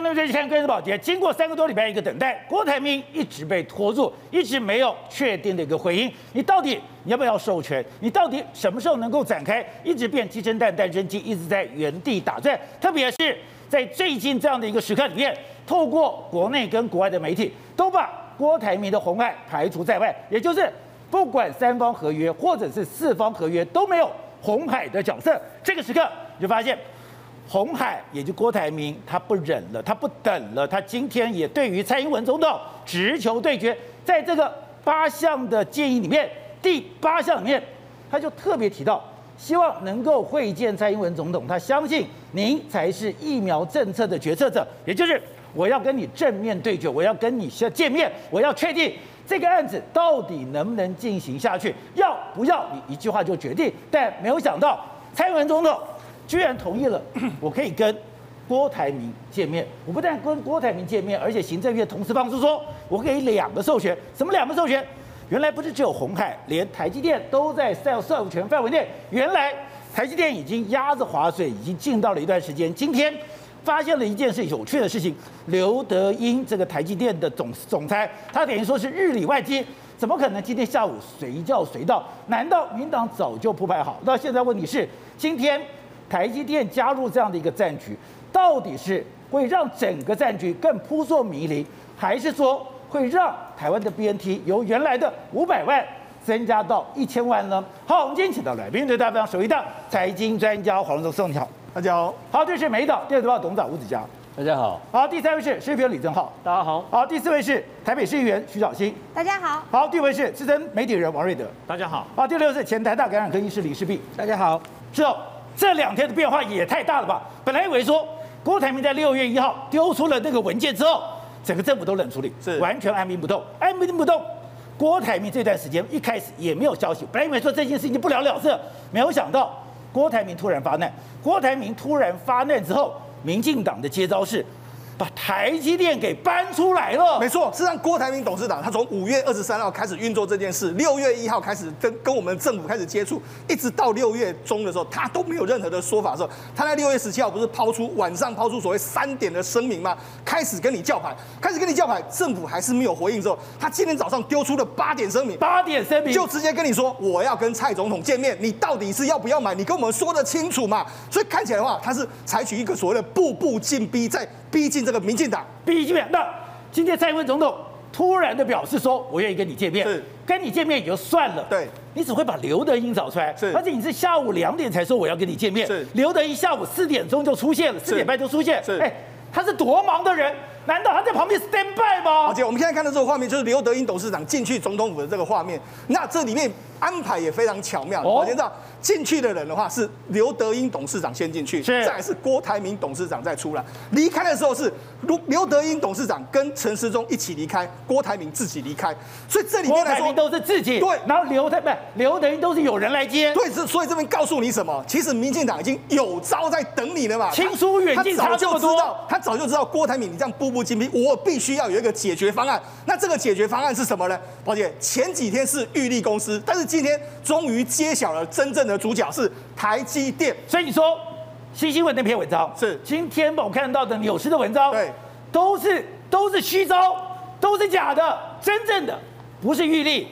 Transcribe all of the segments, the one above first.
兄弟们，这是看《关键保洁》。经过三个多礼拜一个等待，郭台铭一直被拖住，一直没有确定的一个回应。你到底要不要授权？你到底什么时候能够展开？一直变鸡生蛋，蛋生鸡，一直在原地打转。特别是在最近这样的一个时刻里面，透过国内跟国外的媒体都把郭台铭的红海排除在外，也就是不管三方合约或者是四方合约都没有红海的角色。这个时刻你就发现。红海，也就郭台铭，他不忍了，他不等了，他今天也对于蔡英文总统直球对决，在这个八项的建议里面，第八项里面，他就特别提到，希望能够会见蔡英文总统，他相信您才是疫苗政策的决策者，也就是我要跟你正面对决，我要跟你先见面，我要确定这个案子到底能不能进行下去，要不要你一句话就决定，但没有想到蔡英文总统。居然同意了，我可以跟郭台铭见面。我不但跟郭台铭见面，而且行政院同时放出说，我给两个授权。什么两个授权？原来不是只有鸿海，连台积电都在授授权范围内。原来台积电已经压着划水，已经进到了一段时间。今天发现了一件事有趣的事情，刘德英这个台积电的总总裁，他等于说是日理万机，怎么可能今天下午随叫随到？难道民党早就铺排好？那现在问题是今天。台积电加入这样的一个战局，到底是会让整个战局更扑朔迷离，还是说会让台湾的 BNT 由原来的五百万增加到一千万呢？好，我们今天请到来宾，对大家非常熟悉的财经专家黄荣宗，你好，大家好。好，这是美岛电子报董事长吴子嘉，大家好。好，第三位是视频李正浩，大家好。好，第四位是台北市议员徐小新，大家好。好，第五位是资深媒体人王瑞德，大家好。好，第六位是前台大感染科医师李世璧，大家好。是哦。这两天的变化也太大了吧！本来以为说郭台铭在六月一号丢出了那个文件之后，整个政府都冷处理，是完全按兵不动，按兵不动。郭台铭这段时间一开始也没有消息，本来以为说这件事情不了了之，没有想到郭台铭突然发难。郭台铭突然发难之后，民进党的接招是。把台积电给搬出来了，没错，是让郭台铭董事长他从五月二十三号开始运作这件事，六月一号开始跟跟我们政府开始接触，一直到六月中的时候，他都没有任何的说法的时候，他在六月十七号不是抛出晚上抛出所谓三点的声明吗？开始跟你叫牌，开始跟你叫牌，政府还是没有回应之后，他今天早上丢出了八点声明，八点声明就直接跟你说我要跟蔡总统见面，你到底是要不要买？你跟我们说得清楚嘛？所以看起来的话，他是采取一个所谓的步步进逼，在逼近这个民进党，逼近。那今天蔡英文总统突然的表示说，我愿意跟你见面，是跟你见面也就算了。对，你只会把刘德英找出来，是，而且你是下午两点才说我要跟你见面，是，刘德英下午四点钟就出现了，四点半就出现，是，哎，他是多忙的人。难道他在旁边 stand by 吗？而且我们现在看到这个画面，就是刘德英董事长进去总统府的这个画面。那这里面安排也非常巧妙。我先知道进去的人的话是刘德英董事长先进去，再来是郭台铭董事长再出来。离开的时候是刘刘德英董事长跟陈时中一起离开，郭台铭自己离开。所以这里面来说都是自己。对，然后刘台不是刘德英都是有人来接。对，是所以这边告诉你什么？其实民进党已经有招在等你了嘛。亲疏远近差这么多。他早就知道，他早就知道郭台铭你这样步步精兵，我必须要有一个解决方案，那这个解决方案是什么呢？宝姐，前几天是玉立公司，但是今天终于揭晓了真正的主角是台积电。所以你说，新新闻那篇文章是今天我看到的纽斯的文章，对，都是都是虚招，都是假的，真正的不是玉立。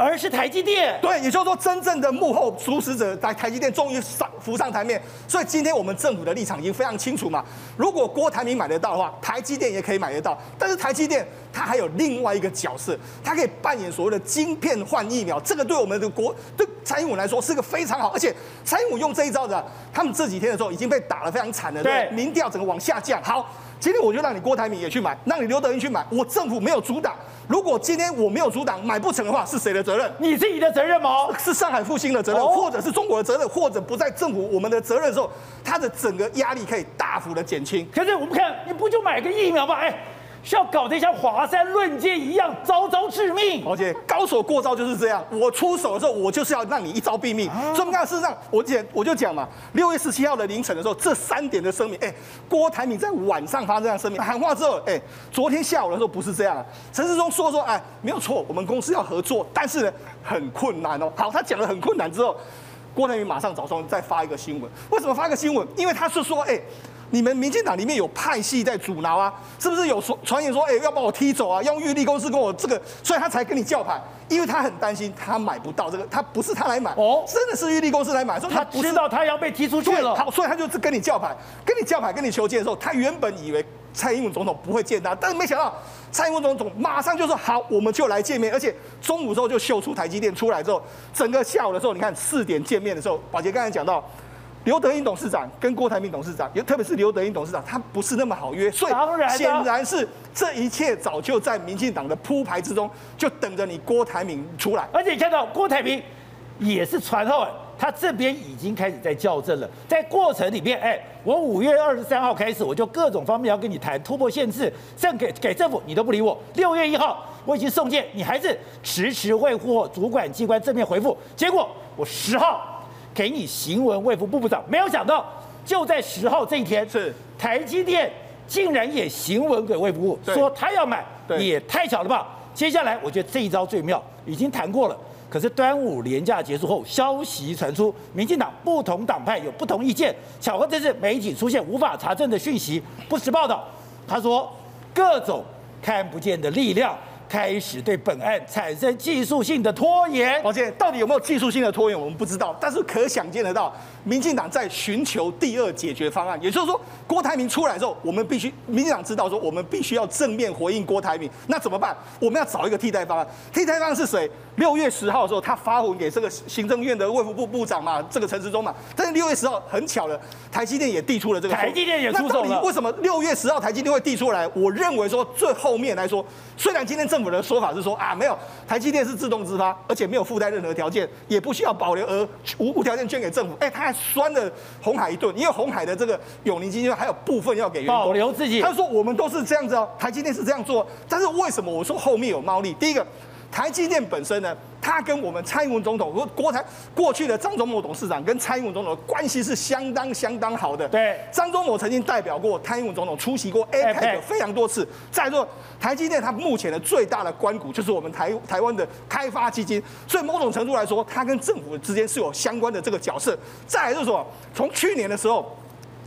而是台积电，对，也就是说，真正的幕后主使者在台积电终于上浮上台面。所以今天我们政府的立场已经非常清楚嘛。如果郭台铭买得到的话，台积电也可以买得到。但是台积电它还有另外一个角色，它可以扮演所谓的晶片换疫苗。这个对我们的国对蔡英文来说是个非常好，而且蔡英文用这一招的，他们这几天的时候已经被打得非常惨了，对，民调整个往下降。好。今天我就让你郭台铭也去买，让你刘德英去买。我政府没有阻挡。如果今天我没有阻挡，买不成的话，是谁的责任？你自己的责任吗？是上海复兴的责任，或者是中国的责任，或者不在政府我们的责任的时候，他的整个压力可以大幅的减轻。可是我们看，你不就买个疫苗吗？哎。是要搞得像华山论剑一样，招招致命。而且高手过招就是这样，我出手的时候，我就是要让你一招毙命。所以我们看，事实上，我讲我就讲嘛，六月十七号的凌晨的时候，这三点的声明，哎，郭台铭在晚上发这样声明喊话之后，哎，昨天下午的时候不是这样啊。陈世忠说说，哎，没有错，我们公司要合作，但是呢，很困难哦。好，他讲了很困难之后，郭台铭马上早上再发一个新闻。为什么发一个新闻？因为他是说，哎。你们民进党里面有派系在阻挠啊？是不是有传传言说，哎，要把我踢走啊？用玉立公司跟我这个，所以他才跟你叫牌，因为他很担心他买不到这个，他不是他来买，哦，真的是玉立公司来买，说他知道他要被踢出去了，好，所以他就是跟你叫牌，跟你叫牌，跟你求见的时候，他原本以为蔡英文总统不会见他，但是没想到蔡英文总统马上就说好，我们就来见面，而且中午之后就秀出台积电出来之后，整个下午的时候，你看四点见面的时候，宝杰刚才讲到。刘德英董事长跟郭台铭董事长，特别是刘德英董事长，他不是那么好约，所以显然是这一切早就在民进党的铺排之中，就等着你郭台铭出来。而且你看到郭台铭也是传后，他这边已经开始在校正了，在过程里面，哎，我五月二十三号开始，我就各种方面要跟你谈突破限制，送给给政府，你都不理我。六月一号我已经送件，你还是迟迟未获主管机关正面回复，结果我十号。给你行文卫福部部长，没有想到就在十号这一天，是台积电竟然也行文给卫福部说他要买，也太巧了吧？接下来我觉得这一招最妙，已经谈过了。可是端午连假结束后，消息传出，民进党不同党派有不同意见。巧合这是媒体出现无法查证的讯息，不实报道。他说各种看不见的力量。开始对本案产生技术性的拖延，抱歉到底有没有技术性的拖延，我们不知道。但是可想见得到，民进党在寻求第二解决方案。也就是说，郭台铭出来之后，我们必须民进党知道说，我们必须要正面回应郭台铭。那怎么办？我们要找一个替代方案。替代方案是谁？六月十号的时候，他发文给这个行政院的卫福部部长嘛，这个陈时中嘛。但是六月十号很巧了，台积电也递出了这个。台积电也出手了。那到底为什么六月十号台积电会递出来？我认为说最后面来说，虽然今天政府的说法是说啊，没有台积电是自动自发，而且没有附带任何条件，也不需要保留而无无条件捐给政府。哎，他还酸了红海一顿，因为红海的这个永宁基金还有部分要给员工保留自己。他说我们都是这样子哦，台积电是这样做，但是为什么我说后面有猫腻？第一个。台积电本身呢，它跟我们蔡英文总统和郭台过去的张忠谋董事长跟蔡英文总统的关系是相当相当好的。对，张忠谋曾经代表过蔡英文总统出席过 APEC 非常多次。再说台积电，它目前的最大的官股就是我们台台湾的开发基金，所以某种程度来说，它跟政府之间是有相关的这个角色。再来就是说，从去年的时候，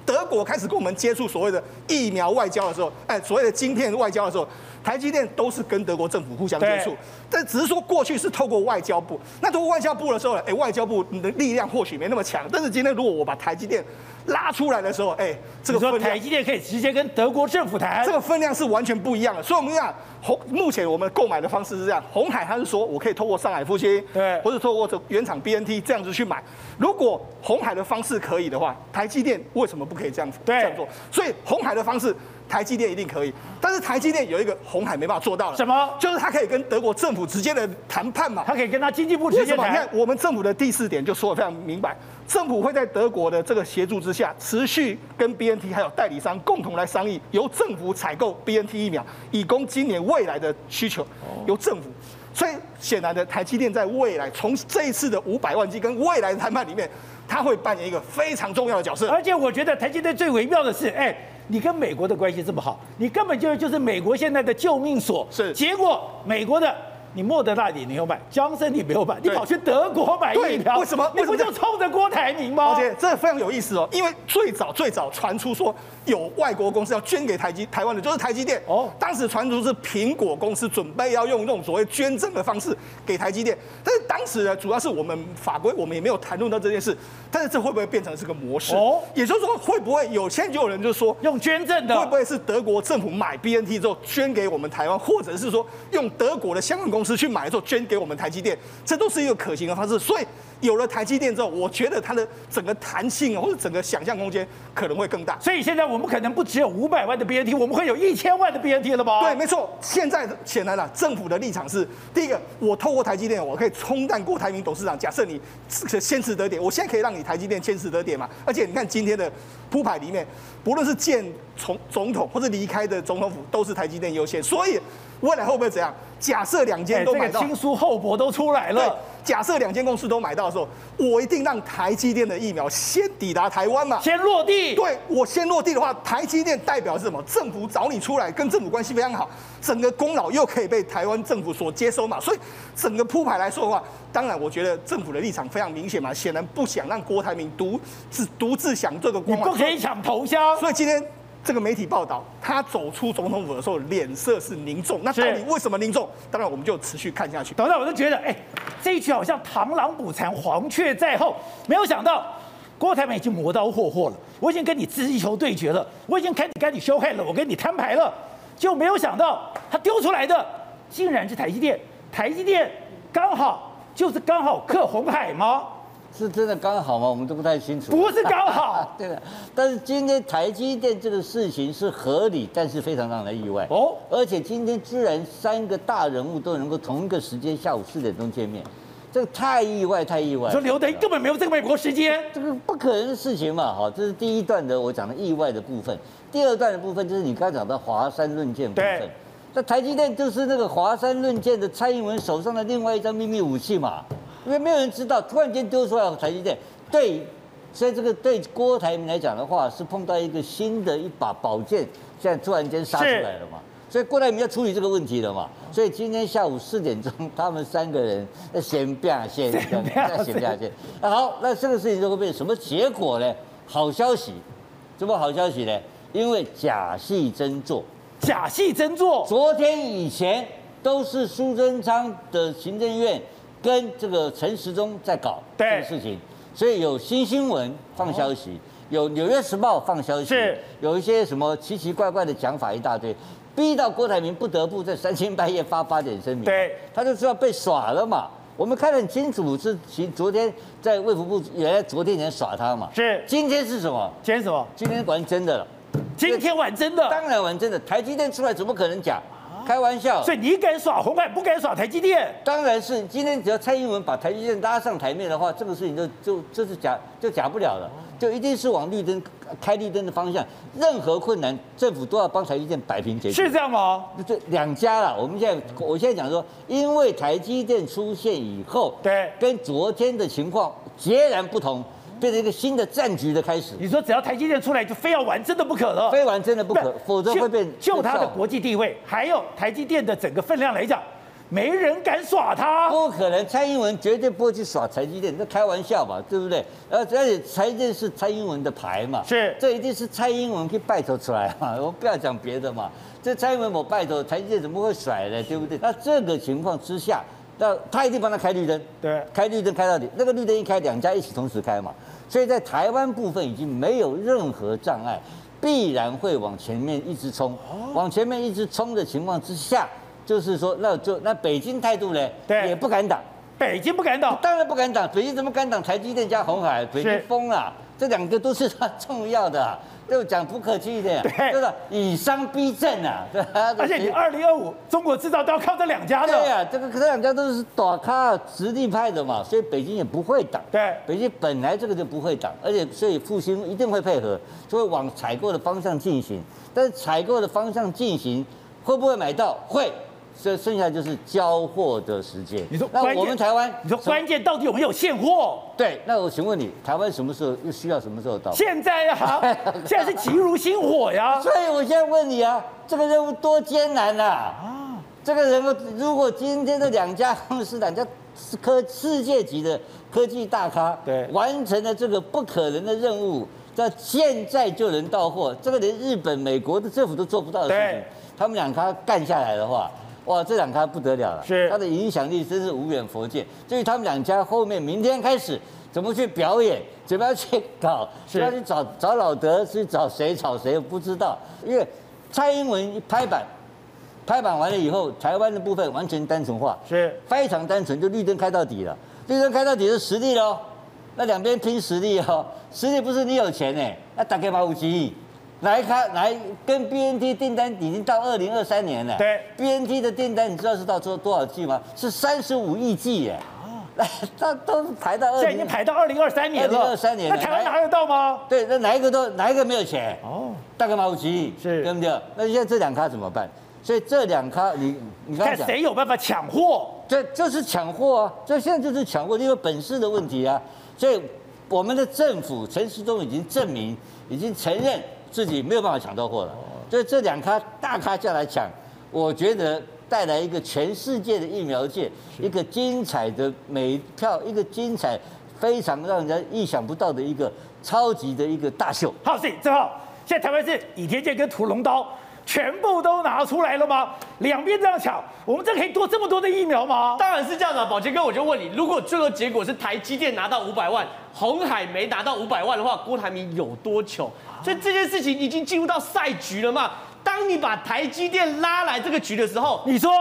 德国开始跟我们接触所谓的疫苗外交的时候，哎，所谓的晶片外交的时候。台积电都是跟德国政府互相接触，但只是说过去是透过外交部。那透过外交部的时候，哎，外交部你的力量或许没那么强。但是今天如果我把台积电拉出来的时候，哎，这个说台积电可以直接跟德国政府谈，这个分量是完全不一样的。所以我们讲，红目前我们购买的方式是这样：红海他是说我可以透过上海复兴，对，或者透过这原厂 BNT 这样子去买。如果红海的方式可以的话，台积电为什么不可以这样子这样做？所以红海的方式。台积电一定可以，但是台积电有一个红海没办法做到了，什么？就是他可以跟德国政府直接的谈判嘛，他可以跟他经济部直接谈。你看我们政府的第四点就说的非常明白，政府会在德国的这个协助之下，持续跟 BNT 还有代理商共同来商议，由政府采购 BNT 疫苗，以供今年未来的需求。由政府，所以显然的，台积电在未来从这一次的五百万剂跟未来的谈判里面，它会扮演一个非常重要的角色。而且我觉得台积电最微妙的是，哎。你跟美国的关系这么好，你根本就就是美国现在的救命所。是，结果美国的。你莫德纳你没有买，强生你没有买，你跑去德国买疫苗，为什么？你不就冲着郭台铭吗？而且这非常有意思哦，因为最早最早传出说有外国公司要捐给台积台湾的，就是台积电哦。当时传出是苹果公司准备要用这种所谓捐赠的方式给台积电，但是当时呢，主要是我们法规我们也没有谈论到这件事，但是这会不会变成是个模式？哦，也就是说会不会有现在就有人就说用捐赠的，会不会是德国政府买 BNT 之后捐给我们台湾，或者是说用德国的相关公司去买之后捐给我们台积电，这都是一个可行的方式。所以有了台积电之后，我觉得它的整个弹性或者整个想象空间可能会更大。所以现在我们可能不只有五百万的 BNT，我们会有一千万的 BNT 了吧？对，没错。现在显然了，政府的立场是：第一个，我透过台积电，我可以冲淡郭台铭董事长。假设你先持得点，我现在可以让你台积电先持得点嘛？而且你看今天的铺排里面，不论是见从总统或者离开的总统府，都是台积电优先。所以。未来会不会怎样？假设两间都买到，亲疏厚薄都出来了。假设两间公司都买到的时候，我一定让台积电的疫苗先抵达台湾嘛，先落地。对，我先落地的话，台积电代表是什么？政府找你出来，跟政府关系非常好，整个功劳又可以被台湾政府所接收嘛。所以整个铺排来说的话，当然我觉得政府的立场非常明显嘛，显然不想让郭台铭独自独自享这个光芒。你不可以抢头香。所以今天。这个媒体报道，他走出总统府的时候，脸色是凝重。那到底为什么凝重？当然，我们就持续看下去。等等，我就觉得，哎，这一局好像螳螂捕蝉，黄雀在后。没有想到，郭台铭已经磨刀霍霍了。我已经跟你直球对决了，我已经开始跟你修害了，我跟你摊牌了。就没有想到，他丢出来的竟然是台积电。台积电刚好就是刚好克红海吗？是真的刚好吗？我们都不太清楚。不是刚好，对的。但是今天台积电这个事情是合理，但是非常让人意外哦。而且今天居然三个大人物都能够同一个时间下午四点钟见面，这个太意外，太意外。说刘德音根本没有这个美国时间，这个不可能的事情嘛。好，这是第一段的我讲的意外的部分。第二段的部分就是你刚才讲的华山论剑部分。那台积电就是那个华山论剑的蔡英文手上的另外一张秘密武器嘛。因为没有人知道，突然间丢出来台积电，对，所以这个对郭台铭来讲的话，是碰到一个新的一把宝剑，现在突然间杀出来了嘛。所以郭台铭要处理这个问题了嘛。所以今天下午四点钟，他们三个人先变先，再先变先。那好，那这个事情就会变成什么结果呢？好消息，什么好消息呢？因为假戏真做，假戏真做。昨天以前都是苏贞昌的行政院。跟这个陈时中在搞这个事情，所以有新新闻放消息，有纽约时报放消息，是。有一些什么奇奇怪怪的讲法一大堆，逼到郭台铭不得不在三更半夜发八点声明，对，他就知道被耍了嘛。我们看得很清楚，是其昨天在卫福部原来昨天前耍他嘛，是。今天是什么？今天什么？今天玩真的了，今天玩真的，当然玩真的，台积电出来怎么可能假？开玩笑，所以你敢耍红海，不敢耍台积电？当然是，今天只要蔡英文把台积电拉上台面的话，这个事情就就就是假就假不了了，就一定是往绿灯开绿灯的方向，任何困难政府都要帮台积电摆平解决。是这样吗？这两家了，我们现在我现在讲说，因为台积电出现以后，对，跟昨天的情况截然不同。变成一个新的战局的开始。你说只要台积电出来，就非要玩真的不可了，非玩真的不可，否则会变。就它的国际地位，还有台积电的整个分量来讲，没人敢耍它。不可能，蔡英文绝对不会去耍台积电，这开玩笑吧，对不对？而且台积电是蔡英文的牌嘛，是，这一定是蔡英文可以拜托出来嘛，我不要讲别的嘛，这蔡英文我拜托，台积电怎么会甩呢？对不对？那这个情况之下，那他一定帮他开绿灯，对，开绿灯开到底，那个绿灯一开，两家一起同时开嘛。所以在台湾部分已经没有任何障碍，必然会往前面一直冲，往前面一直冲的情况之下，就是说，那就那北京态度呢，对，也不敢挡，北京不敢挡，当然不敢挡，北京怎么敢挡？台积电加红海，北京疯了，这两个都是他重要的啊。就讲不客气一点，对，就是以商逼政啊，对。而且你二零二五中国制造都要靠这两家的。对呀、啊，这个这两家都是打咖实力派的嘛，所以北京也不会挡。对，北京本来这个就不会挡，而且所以复兴一定会配合，就会往采购的方向进行。但是采购的方向进行，会不会买到？会。这剩下就是交货的时间。你说，那我们台湾，你说关键到底有没有现货？对，那我请问你，台湾什么时候又需要什么时候到？现在啊，现在是急如星火呀。所以我现在问你啊，这个任务多艰难呐！啊，这个任务如果今天的两家公司，两家科世界级的科技大咖，对，完成了这个不可能的任务，在现在就能到货，这个连日本、美国的政府都做不到的事情，他们两咖干下来的话。哇，这两家不得了了，是他的影响力真是无远佛界。至于他们两家后面明天开始怎么去表演，怎么样去搞，是要去找找老德，去找谁找谁，我不知道。因为蔡英文一拍板，拍板完了以后，台湾的部分完全单纯化，是非常单纯，就绿灯开到底了。绿灯开到底是实力喽，那两边拼实力哦，实力不是你有钱呢，那大概把五亿。来看，来跟 BNT 订单已经到二零二三年了。对，BNT 的订单你知道是到多多少 G 吗？是三十五亿 G 耶。哦，它都排到二，现在已经排到二零二三年了。二零二三年，那台湾哪有到吗？对，那哪一个都哪一个没有钱？哦，大概毛五亿，是，对不对？那现在这两咖怎么办？所以这两咖，你你看谁有办法抢货？这就是抢货啊！这现在就是抢货，因为本事的问题啊。所以我们的政府陈时中已经证明，已经承认自己没有办法抢到货了。所以这两咖大咖下来抢，我觉得带来一个全世界的疫苗界一个精彩的美票，一个精彩非常让人家意想不到的一个超级的一个大秀。好，谢正好，现在台湾是倚天剑跟屠龙刀。全部都拿出来了吗？两边这样抢，我们这可以多这么多的疫苗吗？当然是这样的，宝杰哥，我就问你，如果最后结果是台积电拿到五百万，红海没拿到五百万的话，郭台铭有多糗？所以这件事情已经进入到赛局了嘛？当你把台积电拉来这个局的时候，你说。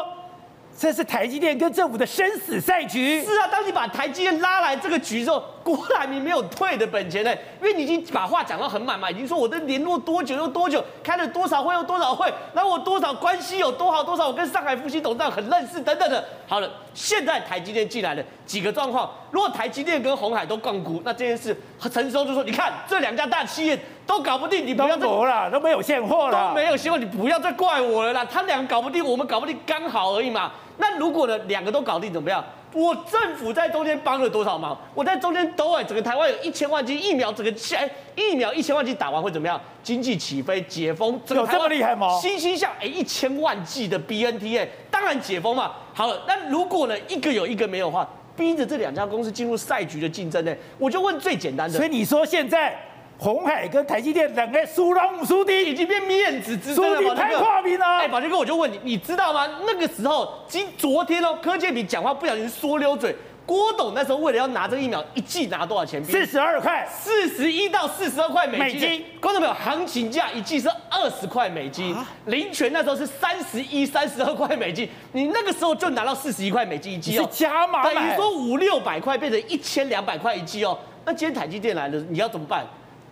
这是台积电跟政府的生死赛局。是啊，当你把台积电拉来这个局之后，郭台铭没有退的本钱呢，因为你已经把话讲到很满嘛，已经说我的联络多久又多久，开了多少会又多少会，然后我多少关系有多好多少，我跟上海复兴董事长很认识等等的。好了，现在台积电进来了，几个状况，如果台积电跟鸿海都杠龟，那这件事陈时中就说，你看这两家大企业都搞不定，你不要再了，都没有现货了，都没有希望，你不要再怪我了啦，他两个搞不定，我们搞不定，刚好而已嘛。那如果呢，两个都搞定怎么样？我政府在中间帮了多少忙？我在中间兜哎，整个台湾有一千万剂疫苗，整个哎疫苗一千万剂打完会怎么样？经济起飞，解封，这个这么厉害吗？欣欣向哎，一千万剂的 BNT 哎，当然解封嘛。好了，那如果呢，一个有一个没有的话，逼着这两家公司进入赛局的竞争呢？我就问最简单的。所以你说现在？鸿海跟台积电两个输人输地，已经变面子之争了。太跨名了。哎，宝杰哥，我就问你，你知道吗？那个时候，今昨天哦，柯建平讲话不小心说溜嘴。郭董那时候为了要拿这个疫苗，一剂拿多少钱？四十二块，四十一到四十二块美金。观众朋友，行情价一剂是二十块美金。林权那时候是三十一、三十二块美金，你那个时候就拿到四十一块美金一剂哦，是加码，等于说五六百块变成一千两百块一剂哦。那今天台积电来了，你要怎么办？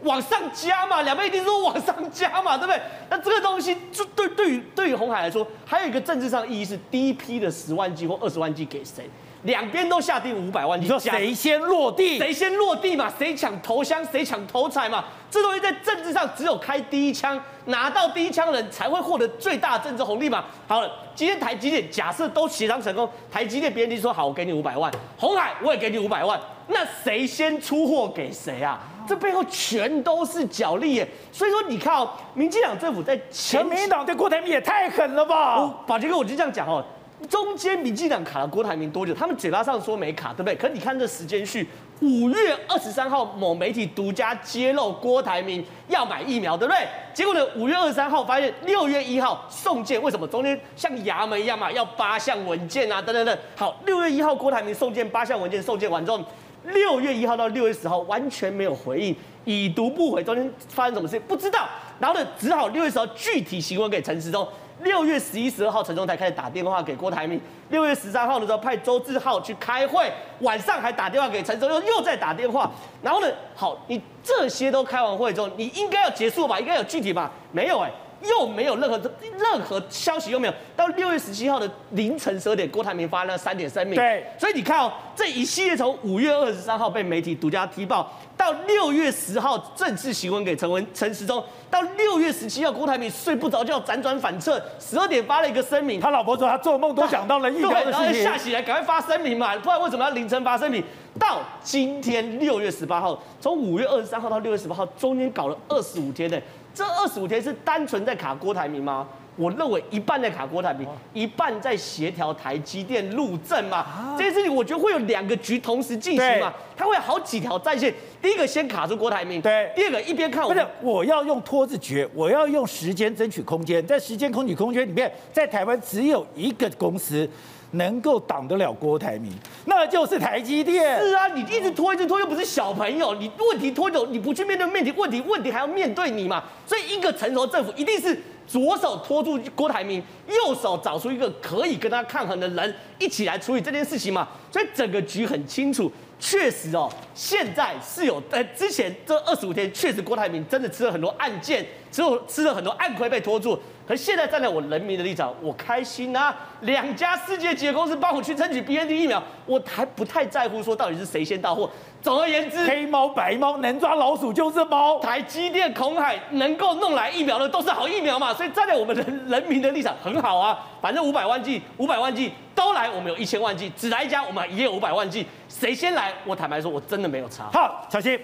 往上加嘛，两边一定说往上加嘛，对不对？那这个东西就对对于对于红海来说，还有一个政治上意义是第一批的十万剂或二十万剂给谁？两边都下定五百万剂，你说谁先落地？谁先落地嘛？谁抢头香？谁抢头彩嘛？这东西在政治上只有开第一枪，拿到第一枪人才会获得最大的政治红利嘛。好了，今天台积电假设都协商成功，台积电别人就说好，我给你五百万，红海我也给你五百万，那谁先出货给谁啊？这背后全都是角力耶，所以说你看哦，民进党政府在前，民进党对郭台铭也太狠了吧？宝杰哥，我就这样讲哦，中间民进党卡了郭台铭多久？他们嘴巴上说没卡，对不对？可你看这时间序，五月二十三号某媒体独家揭露郭台铭要买疫苗，对不对？结果呢，五月二十三号发现六月一号送件，为什么中间像衙门一样嘛，要八项文件啊，等等等。好，六月一号郭台铭送件八项文件，送件完之后。六月一号到六月十号完全没有回应，已读不回，中间发生什么事不知道，然后呢，只好六月十号具体询问给陈时中。六月十一、十二号，陈时中才开始打电话给郭台铭。六月十三号的时候，派周志浩去开会，晚上还打电话给陈时中，又又在打电话。然后呢，好，你这些都开完会之后，你应该要结束吧？应该有具体吧？没有哎、又没有任何任何消息，又没有到六月十七号的凌晨十二点，郭台铭发了三点声明。对，所以你看哦，这一系列从五月二十三号被媒体独家踢爆，到六月十号正式行文给陈文陈时中，到六月十七号郭台铭睡不着觉，辗转反侧，十二点发了一个声明。他老婆说他做梦都想到了疫苗的事情。然后下起来赶快发声明嘛，不然为什么要凌晨发声明？到今天六月十八号，从五月二十三号到六月十八号，中间搞了二十五天呢。这二十五天是单纯在卡郭台铭吗？我认为一半在卡郭台铭，一半在协调台积电路政嘛。啊、这件事情我觉得会有两个局同时进行嘛，它会有好几条战线。第一个先卡住郭台铭，对。第二个一边看我，不是我要用拖字诀，我要用时间争取空间，在时间争取空间里面，在台湾只有一个公司。能够挡得了郭台铭，那就是台积电。是啊，你一直拖，一直拖，又不是小朋友，你问题拖久，你不去面对问题，问题问题还要面对你嘛。所以一个成熟政府一定是左手拖住郭台铭，右手找出一个可以跟他抗衡的人，一起来处理这件事情嘛。所以整个局很清楚，确实哦，现在是有，呃，之前这二十五天确实郭台铭真的吃了很多案件。只有吃了很多暗亏被拖住。可是现在站在我人民的立场，我开心啊！两家世界级的公司帮我去争取 BNT 疫苗，我还不太在乎说到底是谁先到货。总而言之，黑猫白猫能抓老鼠就是猫。台积电、鸿海能够弄来疫苗的都是好疫苗嘛，所以站在我们人人民的立场很好啊。反正五百万剂、五百万剂都来，我们有一千万剂，只来一家，我们也有五百万剂，谁先来？我坦白说，我真的没有差。好，小心。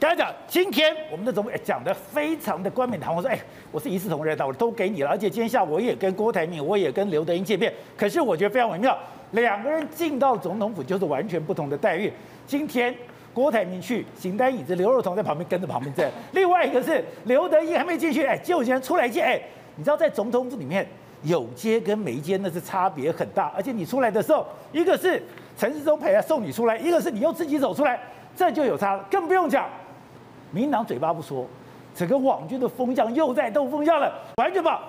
刚才讲，今天我们的总统讲的非常的冠冕堂皇，说，哎，我是一视同仁的，我都给你了。而且今天下午我也跟郭台铭，我也跟刘德音见面。可是我觉得非常微妙，两个人进到总统府就是完全不同的待遇。今天郭台铭去，形单影只，刘若彤在旁边跟着旁边站。另外一个是刘德音还没进去，哎，就先出来见。哎，你知道在总统府里面有接跟没接那是差别很大。而且你出来的时候，一个是陈时中陪他送你出来，一个是你又自己走出来，这就有差，更不用讲。民党嘴巴不说，整个网军的风向又在动风向了，完全把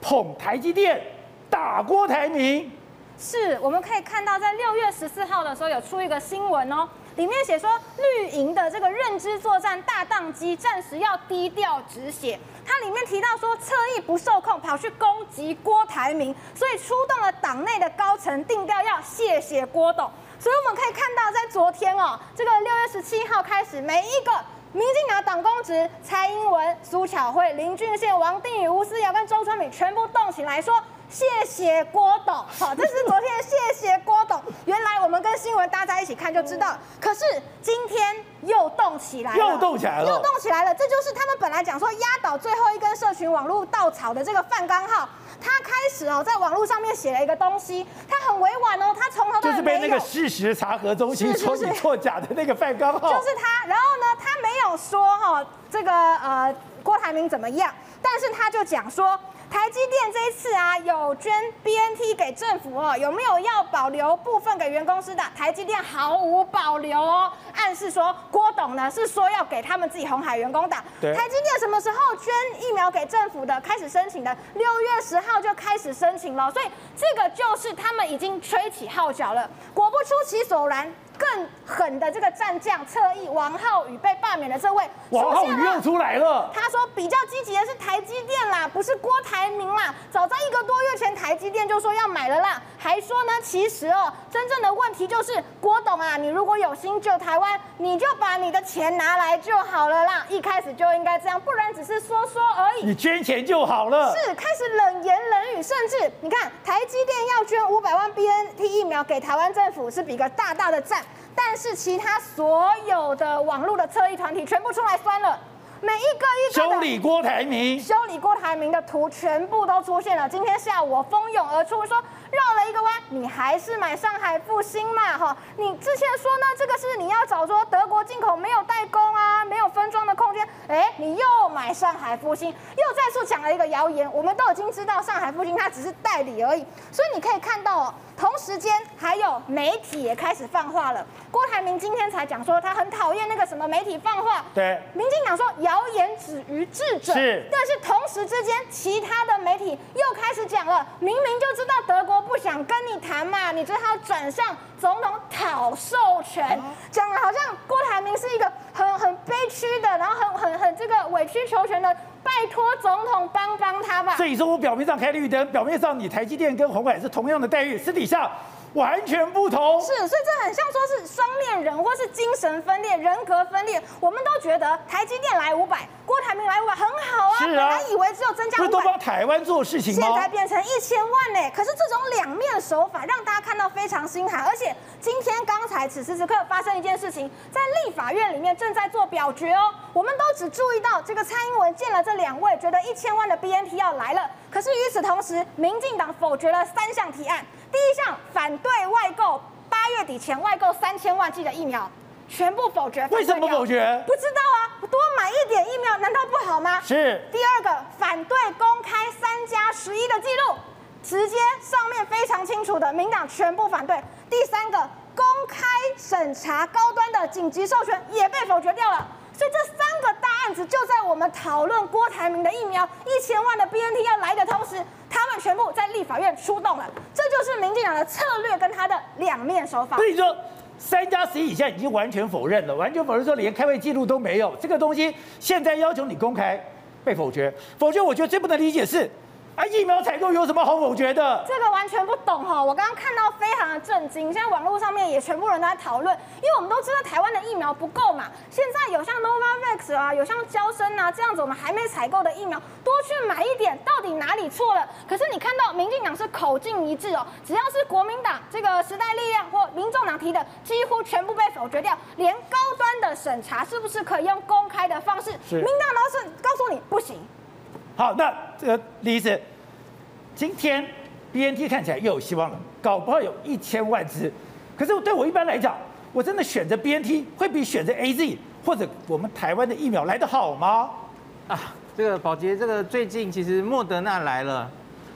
捧台积电打郭台铭。是，我们可以看到，在六月十四号的时候有出一个新闻哦，里面写说绿营的这个认知作战大当机，暂时要低调止血。它里面提到说，侧翼不受控，跑去攻击郭台铭，所以出动了党内的高层，定调要谢谢郭董。所以我们可以看到，在昨天哦，这个六月十七号开始，每一个。民进党党公职，蔡英文、苏巧慧、林俊宪、王定宇、吴思瑶跟周春敏全部动起来说谢谢郭董。好，这是昨天谢谢郭董。原来我们跟新闻搭在一起看就知道，可是今天又动起来了，又动起来了，又动起来了。这就是他们本来讲说压倒最后一根社群网络稻草的这个范刚浩。他开始哦，在网络上面写了一个东西，他很委婉哦，他从头到尾就是被那个事实查核中心说你错假的那个范刚浩，就是他。然后呢，他没有说哈这个呃郭台铭怎么样，但是他就讲说。台积电这一次啊，有捐 BNT 给政府哦，有没有要保留部分给原公司的？台积电毫无保留哦，暗示说郭董呢是说要给他们自己红海员工打。台积电什么时候捐疫苗给政府的？开始申请的，六月十号就开始申请了，所以这个就是他们已经吹起号角了。果不出其所然。更狠的这个战将侧翼王浩宇被罢免的这位，王浩宇又出来了。他说比较积极的是台积电啦，不是郭台铭啦。早在一个多月前，台积电就说要买了啦，还说呢，其实哦，真正的问题就是郭董啊，你如果有心救台湾，你就把你的钱拿来就好了啦。一开始就应该这样，不然只是说说而已。你捐钱就好了。是开始冷言冷语，甚至你看台积电要捐五百万 BNT 疫苗给台湾政府，是比个大大的赞。但是其他所有的网络的侧翼团体全部出来酸了，每一个一个修理郭台铭，修理郭台铭的图全部都出现了。今天下午我蜂拥而出说。绕了一个弯，你还是买上海复兴嘛？哈，你之前说呢，这个是你要找说德国进口没有代工啊，没有分装的空间。哎，你又买上海复兴，又再次讲了一个谣言。我们都已经知道上海复兴它只是代理而已，所以你可以看到哦，同时间还有媒体也开始放话了。郭台铭今天才讲说他很讨厌那个什么媒体放话，对，民进党说谣言止于智者，是，但是同时之间其他的媒体又开始讲了，明明就知道德国。不想跟你谈嘛？你最好转向总统讨授权，讲的好像郭台铭是一个很很悲屈的，然后很很很这个委曲求全的，拜托总统帮帮他吧。所以说我表面上开绿灯，表面上你台积电跟鸿海是同样的待遇，私底下。完全不同，是，所以这很像说是双面人，或是精神分裂、人格分裂。我们都觉得台积电来五百，郭台铭来五百很好啊，本来以为只有增加五百，都帮台湾做事情吗？现在变成一千万呢。可是这种两面手法让大家看到非常心寒。而且今天刚才此时此刻发生一件事情，在立法院里面正在做表决哦。我们都只注意到这个蔡英文见了这两位，觉得一千万的 BNT 要来了。可是与此同时，民进党否决了三项提案。第一项反对外购，八月底前外购三千万剂的疫苗，全部否决。为什么否决？不知道啊，多买一点疫苗难道不好吗？是。第二个反对公开三加十一的记录，直接上面非常清楚的，民党全部反对。第三个公开审查高端的紧急授权也被否决掉了。所以这三个大案子就在我们讨论郭台铭的疫苗一千万的 BNT 要来的同时，他们全部在立法院出动了。这就是民进党的策略跟他的两面手法。所以说，三加十一以下已经完全否认了，完全否认说连开会记录都没有。这个东西现在要求你公开，被否决。否决，我觉得最不能理解是。啊，疫苗采购有什么好否决的？这个完全不懂哈！我刚刚看到非常的震惊，现在网络上面也全部人都在讨论，因为我们都知道台湾的疫苗不够嘛。现在有像 Novavax 啊，有像娇生啊这样子，我们还没采购的疫苗，多去买一点，到底哪里错了？可是你看到民进党是口径一致哦，只要是国民党这个时代力量或民众党提的，几乎全部被否决掉，连高端的审查是不是可以用公开的方式？是民党老是告诉你不行。好，那这个李医师，今天 BNT 看起来又有希望了，搞不好有一千万只。可是对我一般来讲，我真的选择 BNT 会比选择 AZ 或者我们台湾的疫苗来得好吗？啊，这个宝杰，这个最近其实莫德纳来了，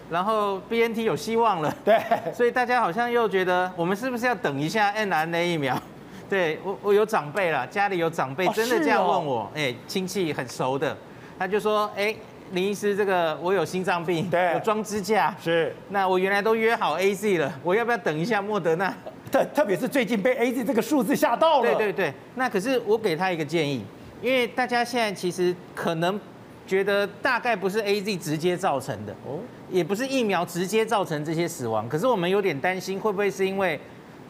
然后 BNT 有希望了，对，所以大家好像又觉得我们是不是要等一下 N N A 疫苗？对我，我有长辈了，家里有长辈真的这样问我，哎、哦，亲戚很熟的，他就说，哎。林医师，这个我有心脏病，对，有装支架，是。那我原来都约好 AZ 了，我要不要等一下莫德纳？特特别是最近被 AZ 这个数字吓到了。对对对。那可是我给他一个建议，因为大家现在其实可能觉得大概不是 AZ 直接造成的，哦，也不是疫苗直接造成这些死亡，可是我们有点担心会不会是因为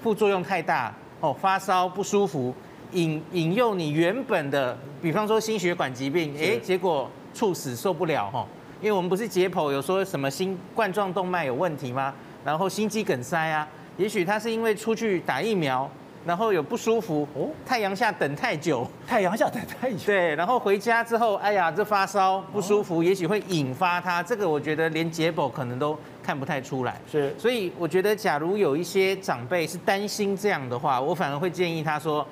副作用太大，哦，发烧不舒服，引引诱你原本的，比方说心血管疾病，哎，结果。猝死受不了哈，因为我们不是解剖有说什么心冠状动脉有问题吗？然后心肌梗塞啊，也许他是因为出去打疫苗，然后有不舒服哦，太阳下等太久，太阳下等太久，对，然后回家之后，哎呀，这发烧不舒服，也许会引发他这个，我觉得连解剖可能都看不太出来，是，所以我觉得假如有一些长辈是担心这样的话，我反而会建议他说。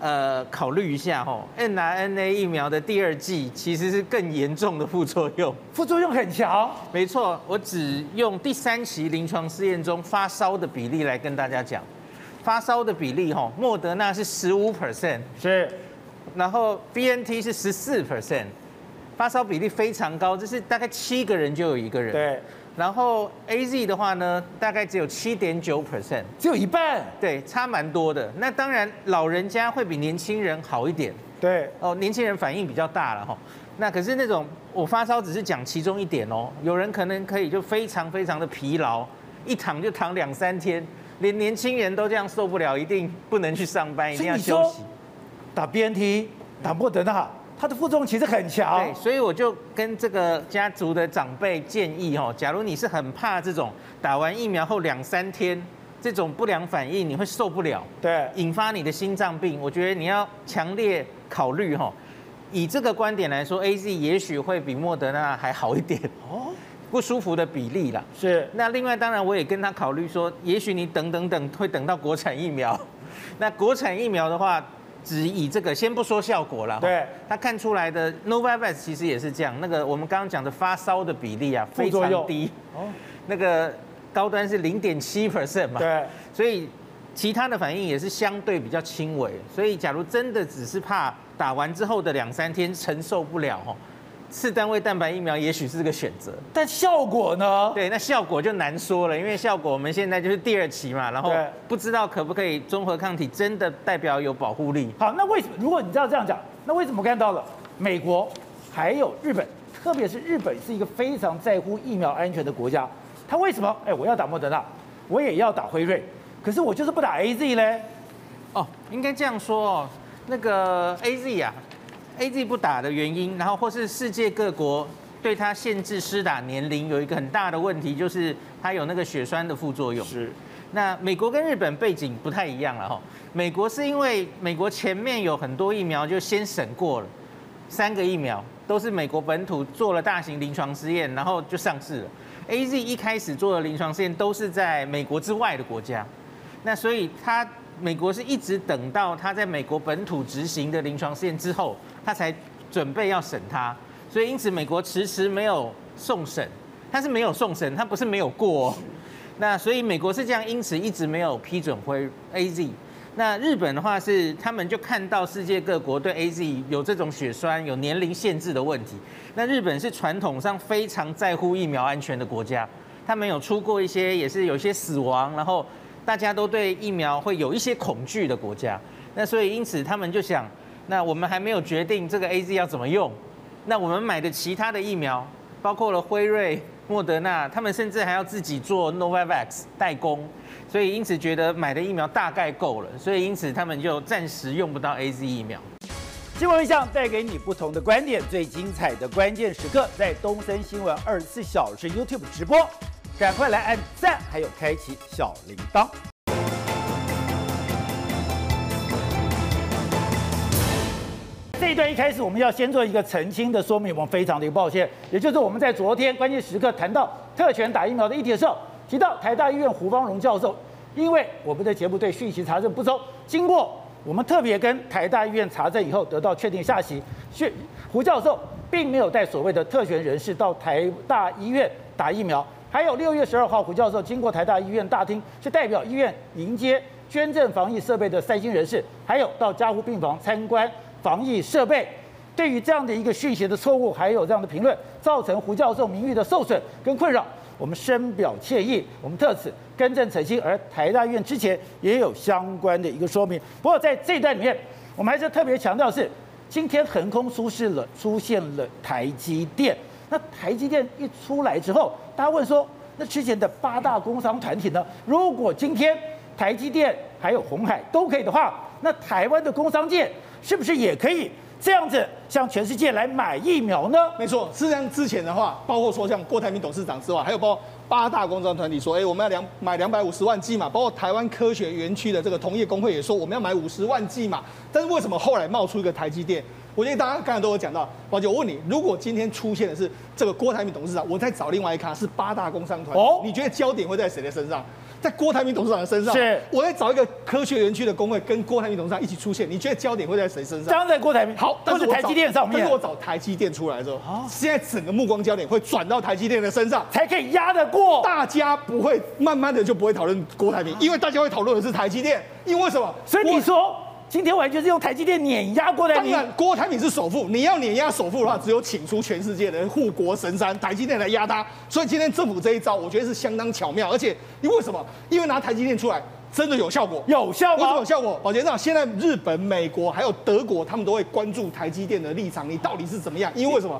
呃，考虑一下哦。n r n a 疫苗的第二剂其实是更严重的副作用，副作用很强。没错，我只用第三期临床试验中发烧的比例来跟大家讲，发烧的比例哈，莫德纳是十五 percent，是，然后 BNT 是十四 percent，发烧比例非常高，这是大概七个人就有一个人。对。然后 A Z 的话呢，大概只有七点九 percent，只有一半，对，差蛮多的。那当然，老人家会比年轻人好一点，对，哦，年轻人反应比较大了哈。那可是那种我发烧只是讲其中一点哦，有人可能可以就非常非常的疲劳，一躺就躺两三天，连年轻人都这样受不了，一定不能去上班，一定要休息。打 B N T，打莫德纳。它的副作用其实很强，对，所以我就跟这个家族的长辈建议哦，假如你是很怕这种打完疫苗后两三天这种不良反应，你会受不了，对，引发你的心脏病，我觉得你要强烈考虑哈。以这个观点来说，AZ 也许会比莫德纳还好一点哦，不舒服的比例啦。是。那另外当然我也跟他考虑说，也许你等等等会等到国产疫苗，那国产疫苗的话。只以这个，先不说效果了。对，他看出来的 Novavax 其实也是这样。那个我们刚刚讲的发烧的比例啊，非常低。哦，那个高端是零点七 percent 嘛。对，所以其他的反应也是相对比较轻微。所以假如真的只是怕打完之后的两三天承受不了哦。次单位蛋白疫苗也许是个选择，但效果呢？对，那效果就难说了，因为效果我们现在就是第二期嘛，然后不知道可不可以中和抗体真的代表有保护力。好，那为什么？如果你知道这样讲，那为什么看到了美国还有日本，特别是日本是一个非常在乎疫苗安全的国家，他为什么？哎，我要打莫德纳，我也要打辉瑞，可是我就是不打 AZ 嘞？哦，应该这样说哦，那个 AZ 呀。A Z 不打的原因，然后或是世界各国对它限制施打年龄，有一个很大的问题，就是它有那个血栓的副作用。是。那美国跟日本背景不太一样了哈。美国是因为美国前面有很多疫苗就先审过了，三个疫苗都是美国本土做了大型临床试验，然后就上市了。A Z 一开始做的临床试验都是在美国之外的国家，那所以它。美国是一直等到他在美国本土执行的临床试验之后，他才准备要审他，所以因此美国迟迟没有送审，他是没有送审，他不是没有过。那所以美国是这样，因此一直没有批准回 AZ。那日本的话是他们就看到世界各国对 AZ 有这种血栓、有年龄限制的问题。那日本是传统上非常在乎疫苗安全的国家，他们有出过一些也是有些死亡，然后。大家都对疫苗会有一些恐惧的国家，那所以因此他们就想，那我们还没有决定这个 AZ 要怎么用，那我们买的其他的疫苗，包括了辉瑞、莫德纳，他们甚至还要自己做 Novavax 代工，所以因此觉得买的疫苗大概够了，所以因此他们就暂时用不到 AZ 疫苗。新闻一项带给你不同的观点，最精彩的关键时刻在东森新闻二十四小时 YouTube 直播，赶快来按赞，还有开启小铃铛。这一段一开始，我们要先做一个澄清的说明，我们非常的抱歉，也就是我们在昨天关键时刻谈到特权打疫苗的议题的时候，提到台大医院胡方荣教授，因为我们的节目对讯息查证不周，经过我们特别跟台大医院查证以后，得到确定下席，是胡教授并没有带所谓的特权人士到台大医院打疫苗，还有六月十二号，胡教授经过台大医院大厅，是代表医院迎接捐赠防疫设备的三星人士，还有到加护病房参观。防疫设备，对于这样的一个讯息的错误，还有这样的评论，造成胡教授名誉的受损跟困扰，我们深表歉意，我们特此更正澄清。而台大医院之前也有相关的一个说明。不过在这一段里面，我们还是特别强调是，今天横空出世了，出现了台积电。那台积电一出来之后，大家问说，那之前的八大工商团体呢？如果今天台积电还有红海都可以的话，那台湾的工商界，是不是也可以这样子向全世界来买疫苗呢？没错，是这样。之前的话，包括说像郭台铭董事长之外，还有包括八大工商团体说，哎，我们要两买两百五十万剂嘛。包括台湾科学园区的这个同业工会也说，我们要买五十万剂嘛。但是为什么后来冒出一个台积电？我觉得大家刚才都有讲到。宝姐，我问你，如果今天出现的是这个郭台铭董事长，我再找另外一卡是八大工商团，哦，你觉得焦点会在谁的身上？在郭台铭董事长的身上，是，我在找一个科学园区的工会跟郭台铭董事长一起出现，你觉得焦点会在谁身上？当然在郭台铭，好，但是台积电上面。但是我找台积电出来的时候，啊，现在整个目光焦点会转到台积电的身上，才可以压得过。大家不会慢慢的就不会讨论郭台铭，因为大家会讨论的是台积电，因为什么？所以你说。今天完全是用台积电碾压郭台铭。当然，郭台铭是首富，你要碾压首富的话，只有请出全世界的护国神山台积电来压他。所以今天政府这一招，我觉得是相当巧妙。而且，因为什么？因为拿台积电出来，真的有效果。有效吗？有效果。宝杰，现在日本、美国还有德国，他们都会关注台积电的立场，你到底是怎么样？因为为什么？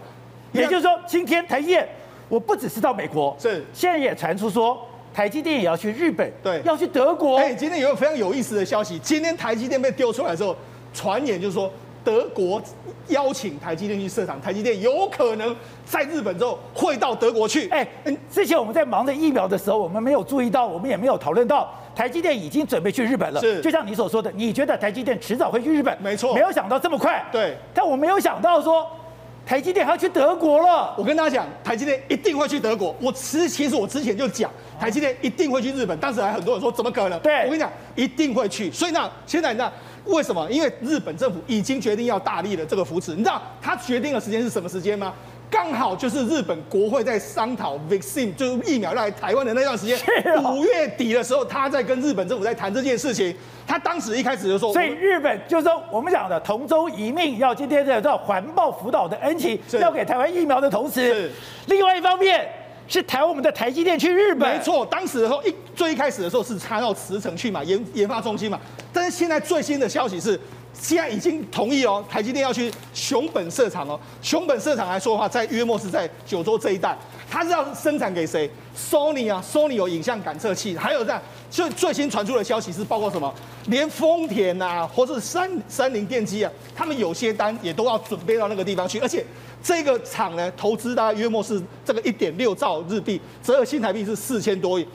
也就是说，今天台积电，我不只是到美国，是现在也传出说。台积电也要去日本，对，要去德国。哎，今天有个非常有意思的消息，今天台积电被丢出来之后，传言就是说德国邀请台积电去设厂，台积电有可能在日本之后会到德国去。哎，之前我们在忙着疫苗的时候，我们没有注意到，我们也没有讨论到台积电已经准备去日本了。是，就像你所说的，你觉得台积电迟早会去日本？没错，没有想到这么快。对，但我没有想到说。台积电还要去德国了，我跟大家讲，台积电一定会去德国。我其实其实我之前就讲，台积电一定会去日本，当时还很多人说怎么可能？对，我跟你讲，一定会去。所以呢，现在那为什么？因为日本政府已经决定要大力的这个扶持。你知道他决定的时间是什么时间吗？刚好就是日本国会在商讨 vaccine 就是疫苗来台湾的那段时间，五月底的时候，他在跟日本政府在谈这件事情。他当时一开始就说，所以日本就是说我们讲的同舟一命，要今天这个环抱福岛的恩情，要给台湾疫苗的同时，另外一方面是台我们的台积电去日本。没错，当时的时候一最一开始的时候是插到茨城去嘛，研研发中心嘛。但是现在最新的消息是。现在已经同意哦，台积电要去熊本设厂哦。熊本设厂来说的话，在约莫是在九州这一带，它是要生产给谁？Sony 啊，Sony 有影像感测器，还有这样，就最新传出的消息是包括什么？连丰田啊，或是三三菱电机啊，他们有些单也都要准备到那个地方去。而且这个厂呢，投资大概约莫是这个一点六兆日币，折合新台币是四千多亿。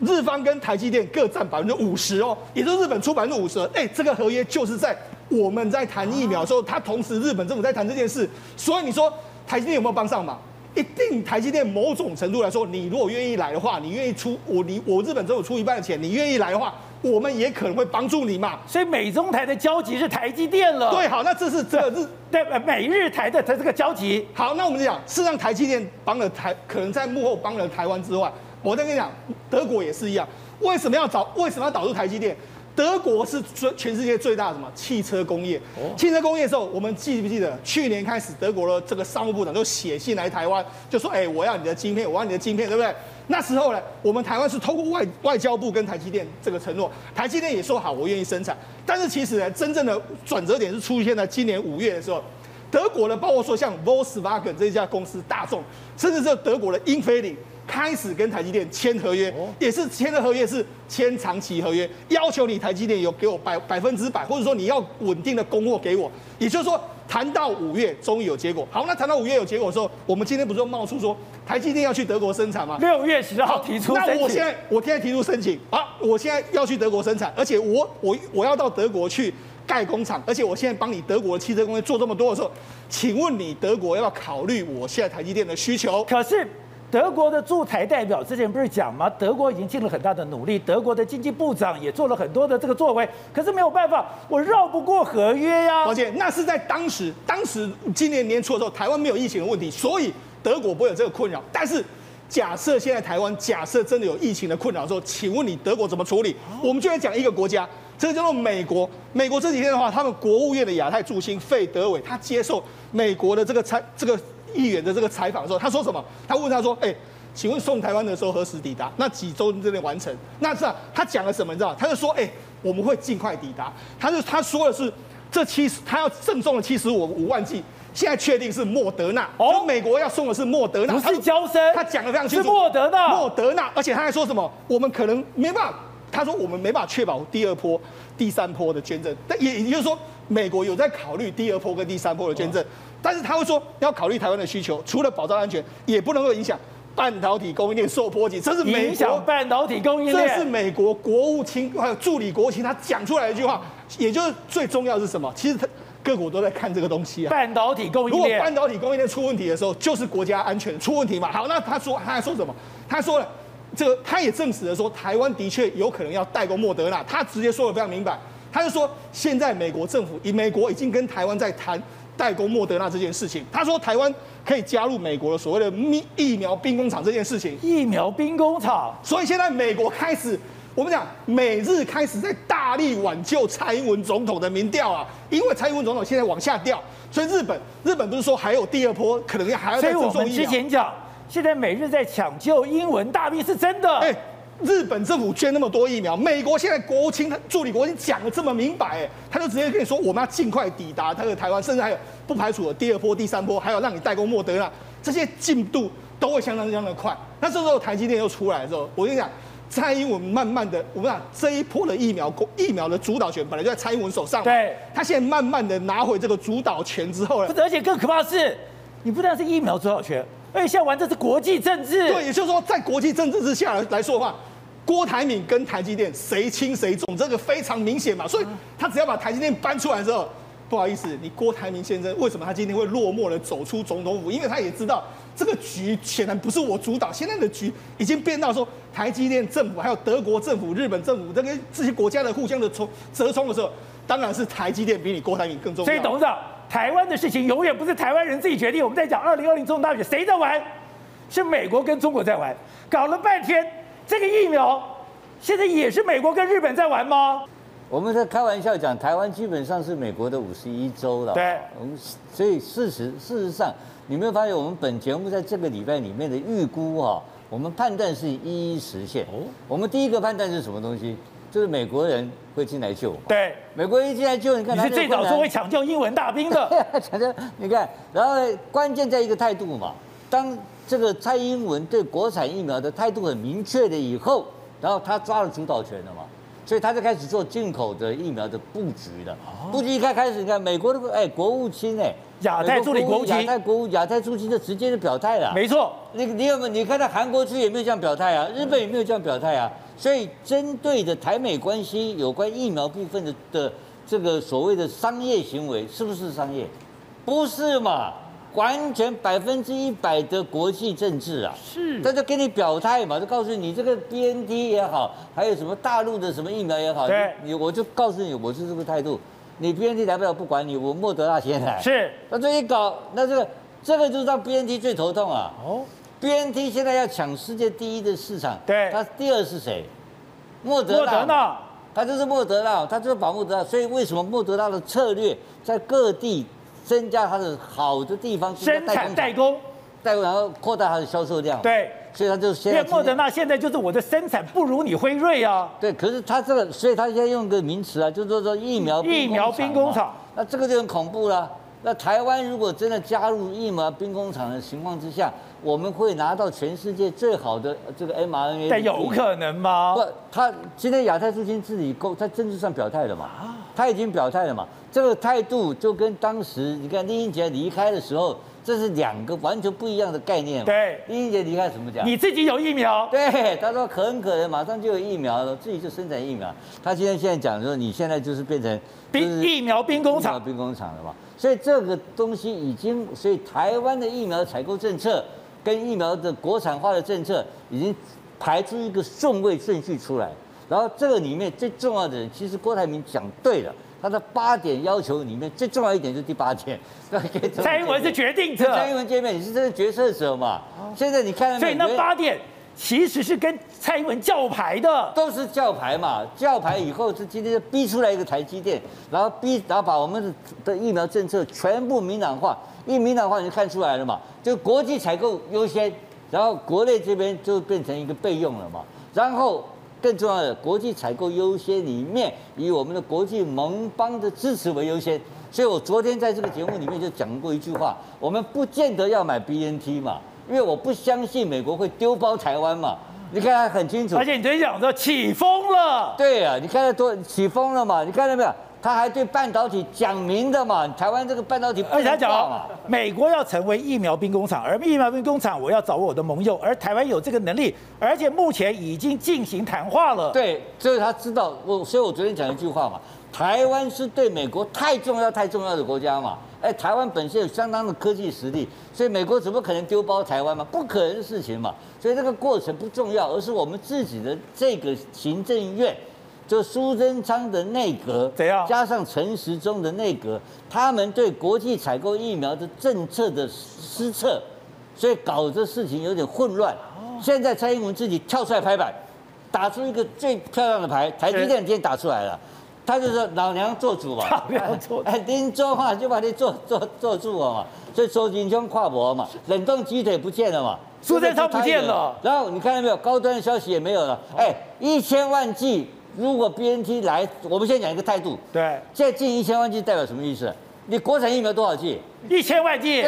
日方跟台积电各占百分之五十哦，也就是日本出百分之五十。哎，这个合约就是在。我们在谈疫苗的时候，他同时日本政府在谈这件事，所以你说台积电有没有帮上忙？一定，台积电某种程度来说，你如果愿意来的话，你愿意出我你我日本政府出一半的钱，你愿意来的话，我们也可能会帮助你嘛。所以美中台的交集是台积电了。对，好，那这是这日对美日台的它这个交集。好，那我们讲，事实上台积电帮了台，可能在幕后帮了台湾之外，我再跟你讲，德国也是一样。为什么要找？为什么要导入台积电？德国是全全世界最大的什么汽车工业？汽车工业的时候，我们记不记得去年开始，德国的这个商务部长就写信来台湾，就说：“哎，我要你的晶片，我要你的晶片，对不对？”那时候呢，我们台湾是透过外外交部跟台积电这个承诺，台积电也说好，我愿意生产。但是其实呢，真正的转折点是出现在今年五月的时候，德国的，包括说像 Volkswagen 这家公司，大众，甚至是德国的英飞凌。开始跟台积电签合约，也是签的合约是签长期合约，要求你台积电有给我百百分之百，或者说你要稳定的供货给我。也就是说，谈到五月终于有结果。好，那谈到五月有结果的时候，我们今天不是冒出说台积电要去德国生产吗？六月十号提出申请。那我现在我现在提出申请，啊，我现在要去德国生产，而且我我我要到德国去盖工厂，而且我现在帮你德国的汽车工业做这么多的时候，请问你德国要不要考虑我现在台积电的需求？可是。德国的驻台代表之前不是讲吗？德国已经尽了很大的努力，德国的经济部长也做了很多的这个作为，可是没有办法，我绕不过合约呀。而且那是在当时，当时今年年初的时候，台湾没有疫情的问题，所以德国不会有这个困扰。但是假设现在台湾假设真的有疫情的困扰的时候，请问你德国怎么处理？我们就来讲一个国家，这个叫做美国。美国这几天的话，他们国务院的亚太驻星费德伟，他接受美国的这个参这个。议员的这个采访的时候，他说什么？他问他说：“哎，请问送台湾的时候何时抵达？那几周之内完成？那是啊，他讲了什么？你知道？他就说：哎，我们会尽快抵达。他就他说的是这七十，他要赠送的七十五五万剂，现在确定是莫德纳。哦，美国要送的是莫德纳，不是交生。他讲的非常清楚，是莫德纳。莫德纳，而且他还说什么？我们可能没办法。他说我们没办法确保第二波、第三波的捐赠。但也也就是说，美国有在考虑第二波跟第三波的捐赠。”但是他会说要考虑台湾的需求，除了保障安全，也不能够影响半导体供应链受波及。这是美影响半导体供应链，这是美国国务卿还有助理国务卿他讲出来的一句话，也就是最重要的是什么？其实他各国都在看这个东西啊。半导体供应链，如果半导体供应链出问题的时候，就是国家安全出问题嘛。好，那他说他还说什么？他说了这个，他也证实了说台湾的确有可能要代工莫德纳，他直接说的非常明白，他就说现在美国政府以美国已经跟台湾在谈。代工莫德纳这件事情，他说台湾可以加入美国的所谓的疫疫苗兵工厂这件事情。疫苗兵工厂，所以现在美国开始，我们讲美日开始在大力挽救蔡英文总统的民调啊，因为蔡英文总统现在往下掉，所以日本日本不是说还有第二波，可能要还要再赠送疫苗。所以我们之前讲，现在美日在抢救英文大兵是真的。欸日本政府捐那么多疫苗，美国现在国务卿他助理国务卿讲的这么明白，哎，他就直接跟你说，我们要尽快抵达他的台湾，甚至还有不排除的第二波、第三波，还有让你代工莫德纳，这些进度都会相当相当的快。那这时候台积电又出来的时候，我跟你讲，蔡英文慢慢的，我们讲这一波的疫苗疫苗的主导权本来就在蔡英文手上，对，他现在慢慢的拿回这个主导权之后呢，而且更可怕的是，你不但是疫苗主导权，而且现在玩这是国际政治，对，也就是说在国际政治之下来来说的话。郭台铭跟台积电谁轻谁重，这个非常明显嘛，所以他只要把台积电搬出来之后，不好意思，你郭台铭先生为什么他今天会落寞的走出总统府？因为他也知道这个局显然不是我主导，现在的局已经变到说台积电政府还有德国政府、日本政府这个这些国家的互相的冲折冲的时候，当然是台积电比你郭台铭更重要。所以董事长，台湾的事情永远不是台湾人自己决定。我们在讲二零二零总统大选，谁在玩？是美国跟中国在玩，搞了半天。这个疫苗现在也是美国跟日本在玩吗？我们在开玩笑讲，台湾基本上是美国的五十一州了。对，我们所以事实事实上，你没有发现我们本节目在这个礼拜里面的预估哈，我们判断是一一实现。哦，我们第一个判断是什么东西？就是美国人会进来救。对，美国人一进来救，你看你是最早说会抢救英文大兵的。抢救，你看，然后关键在一个态度嘛，当。这个蔡英文对国产疫苗的态度很明确的以后，然后他抓了主导权了嘛，所以他就开始做进口的疫苗的布局了。布局一开开始，你看美国的哎国务卿哎亚太助理国务卿，亚太国务亚太助理就直接就表态了。没错，你你有没有？你看到韩国区也没有这样表态啊，日本也没有这样表态啊。所以针对的台美关系有关疫苗部分的的这个所谓的商业行为，是不是商业？不是嘛？完全百分之一百的国际政治啊，是，他就给你表态嘛，就告诉你这个 BNT 也好，还有什么大陆的什么疫苗也好，对，你我就告诉你，我是这个态度，你 BNT 来不了不管你，我莫德纳先来，是，那这一搞，那这个这个就是让 BNT 最头痛啊，哦，BNT 现在要抢世界第一的市场，对，他第二是谁？莫德纳，他就是莫德纳，他就是保莫德纳，所以为什么莫德纳的策略在各地？增加它的好的地方，生产代工，代工，然后扩大它的销售量。对，所以它就现在。莫德纳现在就是我的生产不如你辉瑞啊。对，可是它这个，所以它现在用个名词啊，就是说说疫苗疫苗兵工厂。那这个就很恐怖了。那台湾如果真的加入疫苗兵工厂的情况之下，我们会拿到全世界最好的这个 mRNA。但有可能吗？不，他今天亚太中心自己够在政治上表态了嘛？他已经表态了嘛？这个态度就跟当时你看林英杰离开的时候，这是两个完全不一样的概念。对，林英杰离开怎么讲？你自己有疫苗？对，他说很可能马上就有疫苗了，自己就生产疫苗。他今天现在讲说，你现在就是变成兵疫苗兵工厂，兵工厂了嘛？所以这个东西已经，所以台湾的疫苗采购政策跟疫苗的国产化的政策已经排出一个顺位顺序出来。然后这个里面最重要的人，其实郭台铭讲对了，他的八点要求里面最重要一点就是第八点。蔡英文是决定者，蔡英文见面，你是这个决策者嘛？现在你看，所以那八点。其实是跟蔡英文叫牌的，都是叫牌嘛。叫牌以后是今天就逼出来一个台积电，然后逼，然后把我们的疫苗政策全部明朗化。一明朗化你就看出来了嘛，就国际采购优先，然后国内这边就变成一个备用了嘛。然后更重要的，国际采购优先里面以我们的国际盟邦的支持为优先。所以我昨天在这个节目里面就讲过一句话：我们不见得要买 BNT 嘛。因为我不相信美国会丢包台湾嘛，你看他很清楚。而且你昨天讲说起风了，对啊，你看到多起风了嘛？你看到没有？他还对半导体讲明的嘛，台湾这个半导体不能挂嘛。美国要成为疫苗兵工厂，而疫苗兵工厂我要找我的盟友，而台湾有这个能力，而且目前已经进行谈话了。对，所以他知道我，所以我昨天讲一句话嘛，台湾是对美国太重要、太重要的国家嘛。哎，台湾本身有相当的科技实力，所以美国怎么可能丢包台湾嘛？不可能的事情嘛。所以这个过程不重要，而是我们自己的这个行政院，就苏贞昌的内阁，怎样？加上陈时中的内阁，他们对国际采购疫苗的政策的失策，所以搞这事情有点混乱。现在蔡英文自己跳出来拍板，打出一个最漂亮的牌，台积电今天打出来了。他就说老娘做主嘛，老娘做主，哎，您做嘛就把你做做做住了嘛，所以周金昌跨博嘛，冷冻鸡腿不见了嘛，苏贞昌不见了，然后你看到没有，高端的消息也没有了，哎，一千万剂，如果 BNT 来，我们先讲一个态度，对，现在进一千万剂代表什么意思？你国产疫苗多少剂？一千万剂，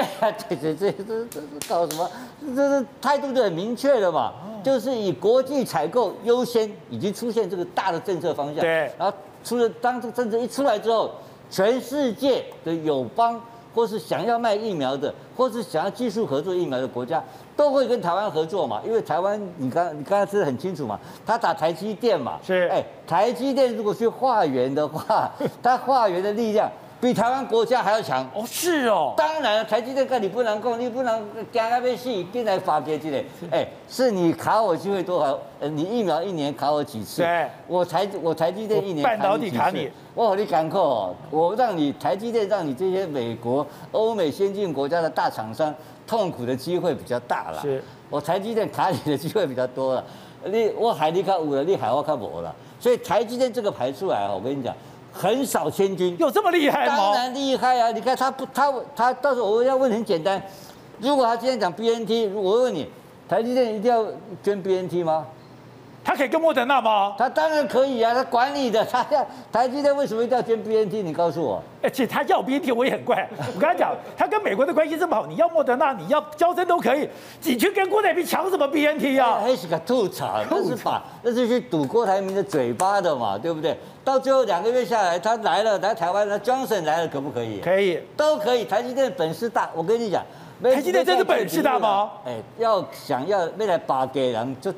对 对对，这这这搞什么？这是态度就很明确了嘛，就是以国际采购优先，已经出现这个大的政策方向，对，然后。出了当这个政策一出来之后，全世界的友邦或是想要卖疫苗的，或是想要技术合作疫苗的国家，都会跟台湾合作嘛。因为台湾，你刚你刚才说得很清楚嘛，他打台积电嘛，是，哎，台积电如果去化缘的话，他化缘的力量。比台湾国家还要强哦，是哦，当然了，台积电跟你不能共，你不能加那边戏进来发给这个，哎，是你卡我机会多少？呃，你疫苗一年卡我几次？对，我台我台积电一年半导体卡你，我和你讲过，我让你台积电让你这些美国、欧美先进国家的大厂商痛苦的机会比较大了。是，我台积电卡你的机会比较多了，你我海你卡五了，你海我卡五了，所以台积电这个排出来啊，我跟你讲。横扫千军，有这么厉害吗？当然厉害啊！你看他不，他他到时候我要问很简单，如果他今天讲 BNT，我问你，台积电一定要捐 BNT 吗？他可以跟莫德纳吗？他当然可以啊，他管你的。他要台积电为什么一定要捐 BNT？你告诉我。而且他要 BNT 我也很怪。我跟他讲，他跟美国的关系这么好，你要莫德纳，你要交生都可以，你去跟郭台铭抢什么 BNT 啊？还是个吐槽，那是把那是去堵郭台铭的嘴巴的嘛，对不对？到最后两个月下来，他来了来台湾，那 Johnson 来了可不可以？可以，都可以。台积电本事大，我跟你讲，台积电真的本事大吗？哎，要想要未来把给人就。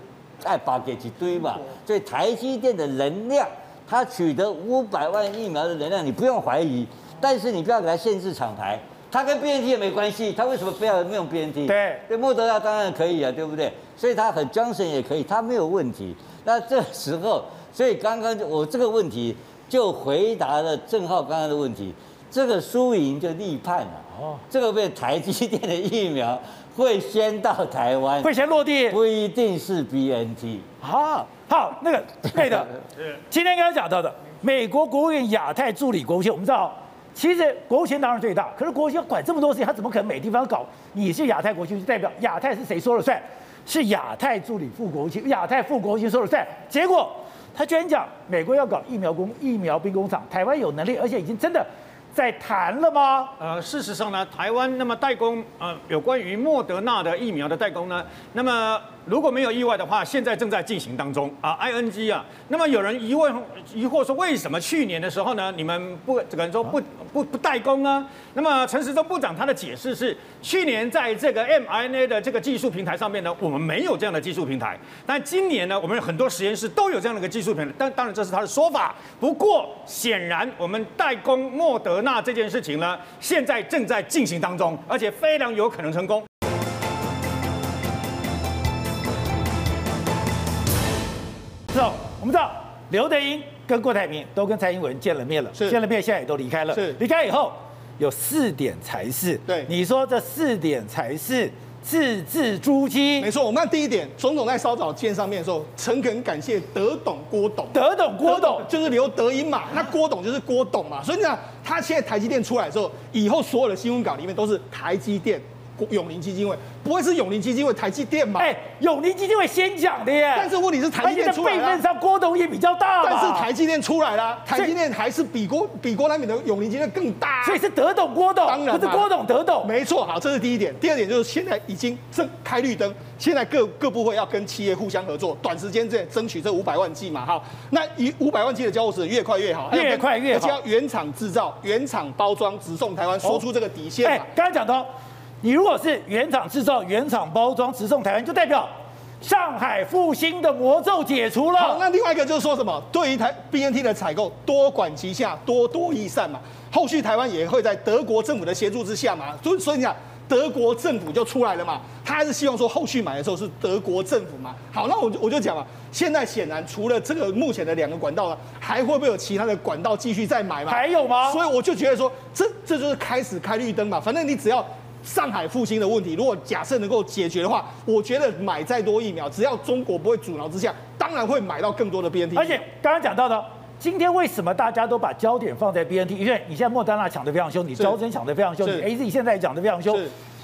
爱把给一堆嘛，所以台积电的能量，它取得五百万疫苗的能量，你不用怀疑。但是你不要给它限制厂牌，它跟 BNT 也没关系，它为什么非要用 BNT？对，对，莫德纳当然可以啊，对不对？所以它很 Johnson 也可以，它没有问题。那这时候，所以刚刚我这个问题就回答了郑浩刚刚的问题，这个输赢就立判了。哦，这个被台积电的疫苗。会先到台湾，会先落地，不一定是 BNT。好，好，那个 对的，今天刚刚讲到的，美国国务院亚太助理国务卿，我们知道，其实国务卿当然最大，可是国务卿管这么多事情，他怎么可能每地方搞？你是亚太国务卿，就代表亚太是谁说了算？是亚太助理副国务卿，亚太副国务卿说了算。结果他居然讲，美国要搞疫苗工疫苗兵工厂，台湾有能力，而且已经真的。在谈了吗？呃，事实上呢，台湾那么代工呃有关于莫德纳的疫苗的代工呢，那么如果没有意外的话，现在正在进行当中啊，ING 啊，那么有人疑问疑惑说，为什么去年的时候呢，你们不这个人说不不不代工呢？那么陈时中部长他的解释是，去年在这个 mRNA 的这个技术平台上面呢，我们没有这样的技术平台，但今年呢，我们有很多实验室都有这样的一个技术平台，但当然这是他的说法。不过显然我们代工莫德。纳这件事情呢，现在正在进行当中，而且非常有可能成功。是哦，我们知道刘德英跟郭台铭都跟蔡英文见了面了，是见了面，现在也都离开了。是离开以后有四点才是。对，你说这四点才是。字字珠玑，没错。我们看第一点，总统在稍早见上面的时候，诚恳感谢德董郭董。德董郭董就是刘德英嘛，那郭董就是郭董嘛。所以呢，他现在台积电出来之后，以后所有的新闻稿里面都是台积电。永林基金会不会是永林基金会台积电吗？哎，永林基金会先讲的耶。但是问题是台积电出来了，辈分上郭董也比较大。但是台积电出来了，台积电还是比郭比郭台铭的永林基金会更大。所以是德董郭董，当然不是郭董德董。没错，好，这是第一点。第二点就是现在已经正开绿灯，现在各各部会要跟企业互相合作，短时间之内争取这五百万剂嘛。好，那一五百万剂的交货时越快越好，越快越好，而且要原厂制造、原厂包装，直送台湾，说出这个底线嘛。哎，刚刚讲到。你如果是原厂制造、原厂包装、直送台湾，就代表上海复兴的魔咒解除了。好，那另外一个就是说什么？对于台 BNT 的采购，多管齐下，多多益善嘛。后续台湾也会在德国政府的协助之下嘛。所以，所以你讲德国政府就出来了嘛。他还是希望说后续买的时候是德国政府嘛。好，那我就我就讲了，现在显然除了这个目前的两个管道呢，还会不会有其他的管道继续再买嘛？还有吗？所以我就觉得说，这这就是开始开绿灯嘛。反正你只要。上海复兴的问题，如果假设能够解决的话，我觉得买再多疫苗，只要中国不会阻挠之下，当然会买到更多的 BNT。而且刚刚讲到的，今天为什么大家都把焦点放在 BNT？因为你现在莫丹娜抢得非常凶，你招生抢得非常凶，你 AZ 现在也讲得非常凶。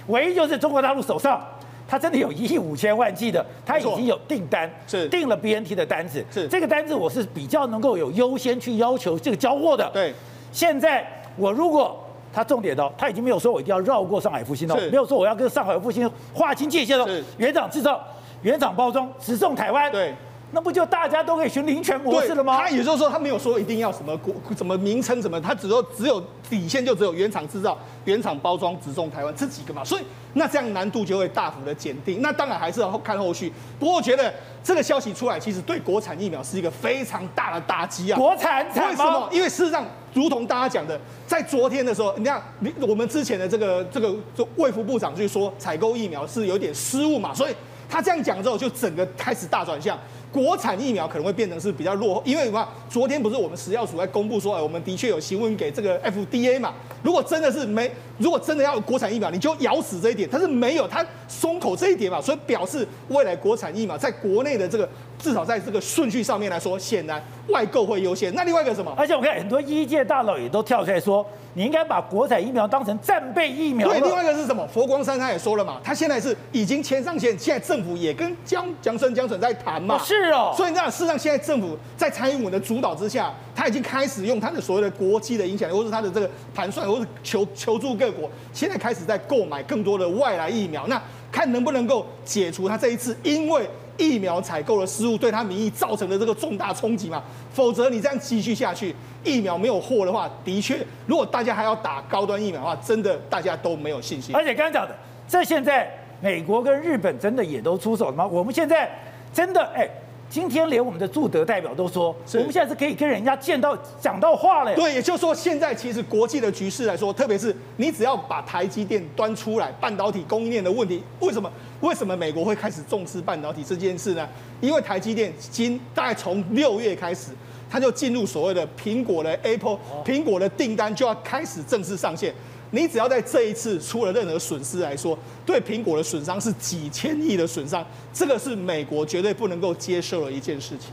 唯一就是中国大陆手上，它真的有一亿五千万剂的，它已经有订单，是订了 BNT 的单子。是这个单子，我是比较能够有优先去要求这个交货的。对，现在我如果。他重点的，他已经没有说我一定要绕过上海复兴了，没有说我要跟上海复兴划清界限了。原厂制造、原厂包装、直送台湾。对，那不就大家都可以循林权模式了吗？他也就是说，他没有说一定要什么国、什么名称什么，他只说只有底线就只有原厂制造、原厂包装、直送台湾这几个嘛。所以那这样难度就会大幅的减低。那当然还是要看后续。不过我觉得这个消息出来，其实对国产疫苗是一个非常大的打击啊。国产为什么？因为事实上。如同大家讲的，在昨天的时候，你看，我们之前的这个这个卫福部长就说采购疫苗是有点失误嘛，所以他这样讲之后，就整个开始大转向。国产疫苗可能会变成是比较落后，因为什么？昨天不是我们食药署在公布说，哎，我们的确有询问给这个 FDA 嘛。如果真的是没，如果真的要有国产疫苗，你就咬死这一点。但是没有，他松口这一点嘛，所以表示未来国产疫苗在国内的这个至少在这个顺序上面来说，显然外购会优先。那另外一个什么？而且我看很多医界大佬也都跳出来说。你应该把国产疫苗当成战备疫苗。对，另外一个是什么？佛光山他也说了嘛，他现在是已经签上线，现在政府也跟江江生江省在谈嘛。是哦。所以那事实上，现在政府在蔡英文的主导之下，他已经开始用他的所谓的国际的影响力，或是他的这个盘算，或是求求助各国，现在开始在购买更多的外来疫苗。那看能不能够解除他这一次因为疫苗采购的失误对他民意造成的这个重大冲击嘛？否则你这样继续下去。疫苗没有货的话，的确，如果大家还要打高端疫苗的话，真的大家都没有信心。而且刚刚讲的，这现在美国跟日本真的也都出手了吗？我们现在真的哎，今天连我们的驻德代表都说，我们现在是可以跟人家见到讲到话了。对，也就是说，现在其实国际的局势来说，特别是你只要把台积电端出来，半导体供应链的问题，为什么？为什么美国会开始重视半导体这件事呢？因为台积电今大概从六月开始。它就进入所谓的苹果的 Apple，苹果的订单就要开始正式上线。你只要在这一次出了任何损失来说，对苹果的损伤是几千亿的损伤，这个是美国绝对不能够接受的一件事情。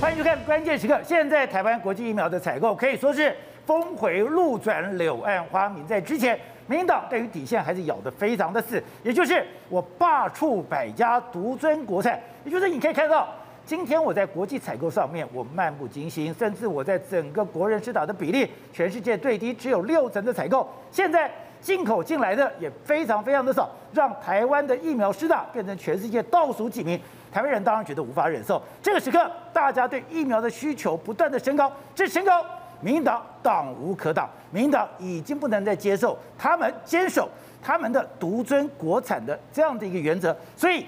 欢迎收看关键时刻。现在台湾国际疫苗的采购可以说是。峰回路转，柳暗花明。在之前，民进党对于底线还是咬得非常的死，也就是我罢黜百家，独尊国产，也就是你可以看到。今天我在国际采购上面，我漫不经心，甚至我在整个国人施打的比例，全世界最低，只有六成的采购。现在进口进来的也非常非常的少，让台湾的疫苗施打变成全世界倒数几名。台湾人当然觉得无法忍受。这个时刻，大家对疫苗的需求不断的升高，这升高，民进党挡无可挡，民党已经不能再接受他们坚守他们的独尊国产的这样的一个原则，所以。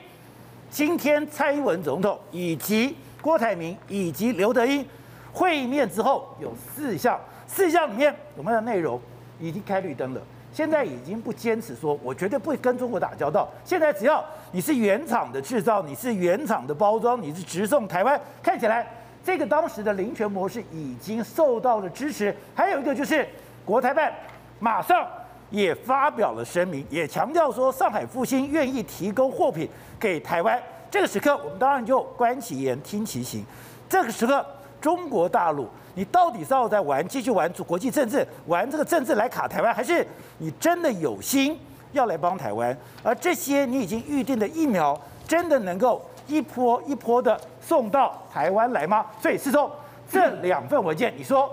今天蔡英文总统以及郭台铭以及刘德英会面之后，有四项，四项里面我们的内容已经开绿灯了。现在已经不坚持说，我绝对不会跟中国打交道。现在只要你是原厂的制造，你是原厂的包装，你是直送台湾，看起来这个当时的林权模式已经受到了支持。还有一个就是国台办马上也发表了声明，也强调说上海复星愿意提供货品。给台湾这个时刻，我们当然就观其言，听其行。这个时刻，中国大陆，你到底是要在玩，继续玩国际政治，玩这个政治来卡台湾，还是你真的有心要来帮台湾？而这些你已经预定的疫苗，真的能够一波一波的送到台湾来吗？所以，是说这两份文件，你说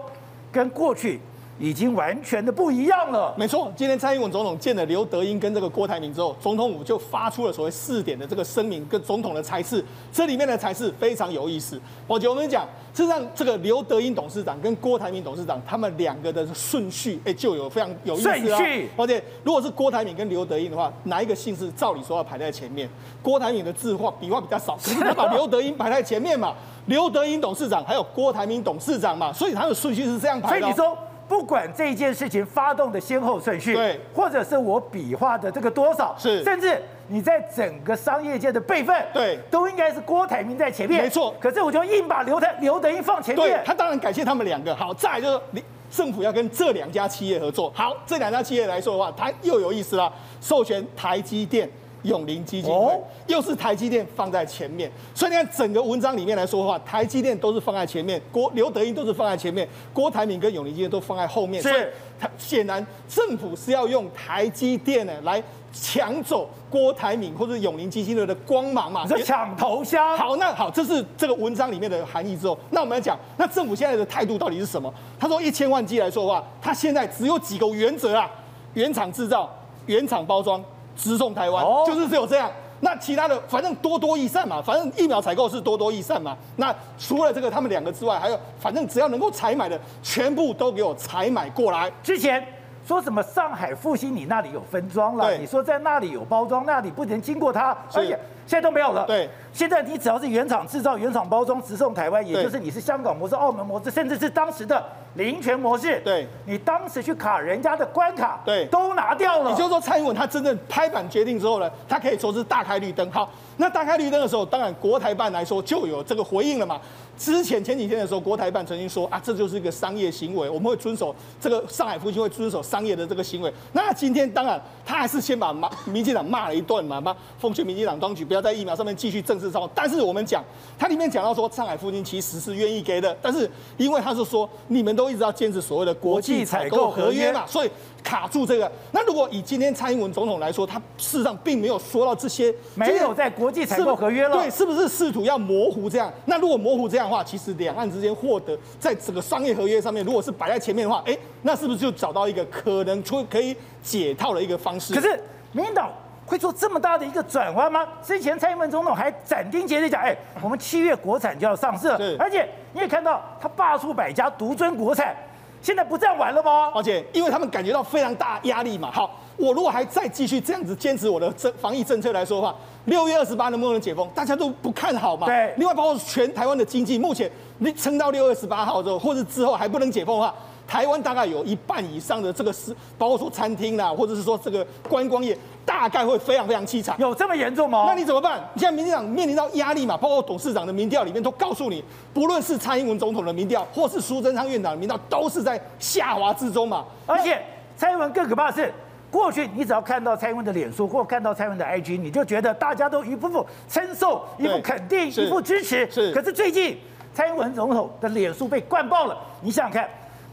跟过去。已经完全的不一样了。没错，今天蔡英文总统见了刘德英跟这个郭台铭之后，总统府就发出了所谓四点的这个声明跟总统的裁示。这里面的裁示非常有意思。我觉得我们讲，事实上这个刘德英董事长跟郭台铭董事长他们两个的顺序，哎，就有非常有意思啊。顺序。而且如果是郭台铭跟刘德英的话，哪一个姓氏照理说要排在前面？郭台铭的字画笔画比较少，可是他把刘德英排在前面嘛？刘德英董事长还有郭台铭董事长嘛？所以他的顺序是这样排的。所以你说。不管这件事情发动的先后顺序，对，或者是我笔画的这个多少，是，甚至你在整个商业界的辈分，对，都应该是郭台铭在前面，没错。可是我就硬把刘台刘德英放前面，对，他当然感谢他们两个。好，再来就是政府要跟这两家企业合作。好，这两家企业来说的话，它又有意思了，授权台积电。永龄基金会又是台积电放在前面，所以你看整个文章里面来说的话，台积电都是放在前面，郭刘德英都是放在前面，郭台铭跟永龄基金都放在后面。是，所以他显然政府是要用台积电呢来抢走郭台铭或者永龄基金会的光芒嘛？是抢头香。好，那好，这是这个文章里面的含义之后，那我们来讲，那政府现在的态度到底是什么？他说一千万剂来说的话，他现在只有几个原则啊：原厂制造、原厂包装。直送台湾，哦、就是只有这样。那其他的，反正多多益善嘛。反正疫苗采购是多多益善嘛。那除了这个他们两个之外，还有，反正只要能够采买的，全部都给我采买过来。之前说什么上海复兴，你那里有分装了？你说在那里有包装，那里不能经过它，而且现在都没有了。对。现在你只要是原厂制造、原厂包装、直送台湾，也就是你是香港模式、澳门模式，甚至是当时的林权模式。对，你当时去卡人家的关卡，对，都拿掉了。也就是说，蔡英文他真正拍板决定之后呢，他可以说是大开绿灯。好，那大开绿灯的时候，当然国台办来说就有这个回应了嘛。之前前几天的时候，国台办曾经说啊，这就是一个商业行为，我们会遵守这个上海复星会遵守商业的这个行为。那今天当然他还是先把骂民进党骂了一顿嘛，骂奉劝民进党当局不要在疫苗上面继续政治操。但是我们。讲，它里面讲到说，上海附近其实是愿意给的，但是因为他是说，你们都一直要坚持所谓的国际采购合约嘛，所以卡住这个。那如果以今天蔡英文总统来说，他事实上并没有说到这些，没有在国际采购合约了，对，是不是试图要模糊这样？那如果模糊这样的话，其实两岸之间获得在整个商业合约上面，如果是摆在前面的话，哎，那是不是就找到一个可能出可以解套的一个方式？可是民进党。会做这么大的一个转弯吗？之前蔡英文总统还斩钉截铁讲，哎，我们七月国产就要上市了，而且你也看到他罢黜百家，独尊国产，现在不这样玩了吗？而且因为他们感觉到非常大压力嘛。好，我如果还再继续这样子坚持我的政防疫政策来说的话，六月二十八能不能解封，大家都不看好嘛。对。另外，包括全台湾的经济，目前你撑到六月二十八号之后，或者之后还不能解封的话。台湾大概有一半以上的这个是，包括说餐厅啦，或者是说这个观光业，大概会非常非常凄惨。有这么严重吗？那你怎么办？现在民进党面临到压力嘛，包括董事长的民调里面都告诉你，不论是蔡英文总统的民调，或是苏贞昌院长的民调，都是在下滑之中嘛。而且蔡英文更可怕的是，过去你只要看到蔡英文的脸书或看到蔡英文的 IG，你就觉得大家都一副副称受、一副肯定、一副支持。是。可是最近蔡英文总统的脸书被灌爆了，你想想看。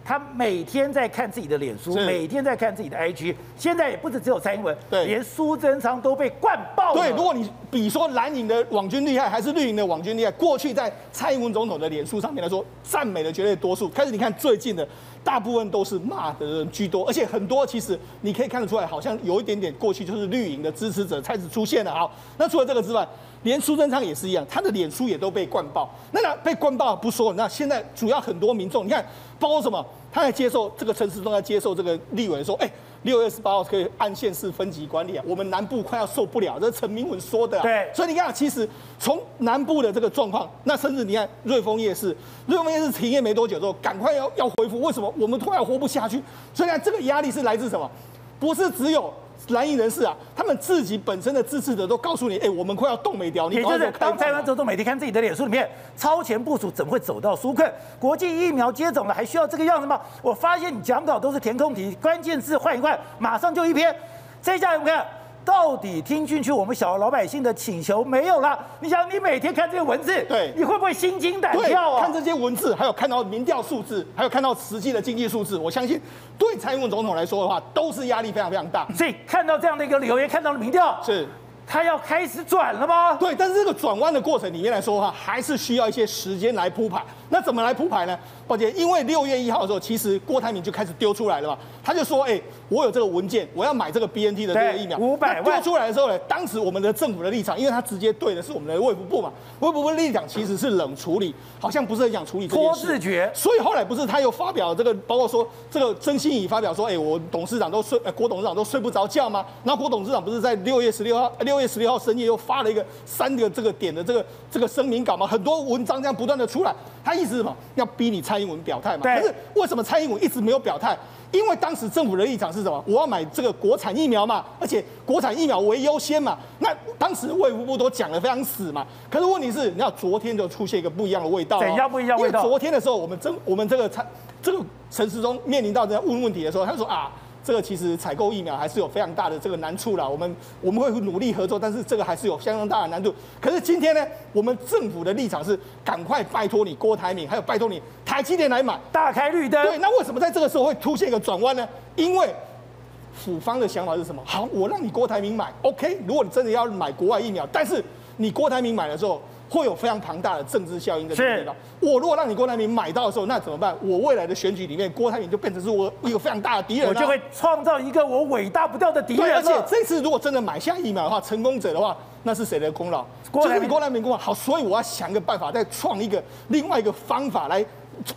他每天在看自己的脸书，每天在看自己的 IG。现在也不止只有蔡英文，对，连苏贞昌都被灌爆了。对，如果你比说蓝营的网军厉害，还是绿营的网军厉害，过去在蔡英文总统的脸书上面来说，赞美的绝对多数。开始你看最近的，大部分都是骂的人居多，而且很多其实你可以看得出来，好像有一点点过去就是绿营的支持者开始出现了。好，那除了这个之外，连苏贞昌也是一样，他的脸书也都被灌爆。那那被灌爆不说，那现在主要很多民众，你看。包括什么？他在接受这个陈时中在接受这个立委说，哎，六月十八号可以按县市分级管理啊，我们南部快要受不了。这是陈明文说的。对，所以你看，其实从南部的这个状况，那甚至你看瑞丰夜市，瑞丰夜市停业没多久之后，赶快要要恢复，为什么？我们突然活不下去。所以呢这个压力是来自什么？不是只有。蓝营人士啊，他们自己本身的支持者都告诉你，哎、欸，我们快要冻没掉。你就是当台湾总统每天看自己的脸书里面，超前部署怎么会走到纾困？国际疫苗接种了，还需要这个样子吗？我发现你讲稿都是填空题，关键字换一换，马上就一篇。这下我们看。到底听进去我们小老百姓的请求没有了？你想，你每天看这些文字，对，你会不会心惊胆跳啊？看这些文字，还有看到民调数字，还有看到实际的经济数字，我相信对蔡英文总统来说的话，都是压力非常非常大。所以看到这样的一个留言，看到了民调，是。他要开始转了吗？对，但是这个转弯的过程里面来说的话，还是需要一些时间来铺排。那怎么来铺排呢？抱歉，因为六月一号的时候，其实郭台铭就开始丢出来了嘛。他就说：“哎、欸，我有这个文件，我要买这个 BNT 的这个疫苗。”五百万丢出来的时候呢，当时我们的政府的立场，因为他直接对的是我们的卫福部嘛，卫福部立场其实是冷处理，好像不是很想处理这件事。拖字诀。所以后来不是他又发表这个，包括说这个曾心怡发表说：“哎、欸，我董事长都睡，郭董事长都睡不着觉吗？”然后郭董事长不是在六月十六号，六月十六号深夜又发了一个三个这个点的这个这个声明稿嘛，很多文章这样不断的出来，他意思是什么？要逼你蔡英文表态嘛？可是为什么蔡英文一直没有表态？因为当时政府的立场是什么？我要买这个国产疫苗嘛，而且国产疫苗为优先嘛。那当时卫福部都讲得非常死嘛。可是问题是，你要昨天就出现一个不一样的味道。怎样不一样味道？因为昨天的时候，我们真我们这个蔡这个陈时中面临到这样问问题的时候，他说啊。这个其实采购疫苗还是有非常大的这个难处啦，我们我们会努力合作，但是这个还是有相当大的难度。可是今天呢，我们政府的立场是赶快拜托你郭台铭，还有拜托你台积电来买，大开绿灯。对，那为什么在这个时候会出现一个转弯呢？因为府方的想法是什么？好，我让你郭台铭买，OK。如果你真的要买国外疫苗，但是你郭台铭买的时候。会有非常庞大的政治效应的。是。我如果让你郭台铭买到的时候，那怎么办？我未来的选举里面，郭台铭就变成是我一个非常大的敌人，我就会创造一个我伟大不掉的敌人。对，而且这次如果真的买下疫苗的话，成功者的话，那是谁的功劳？就是你郭台铭功劳。好，所以我要想一个办法，再创一个另外一个方法来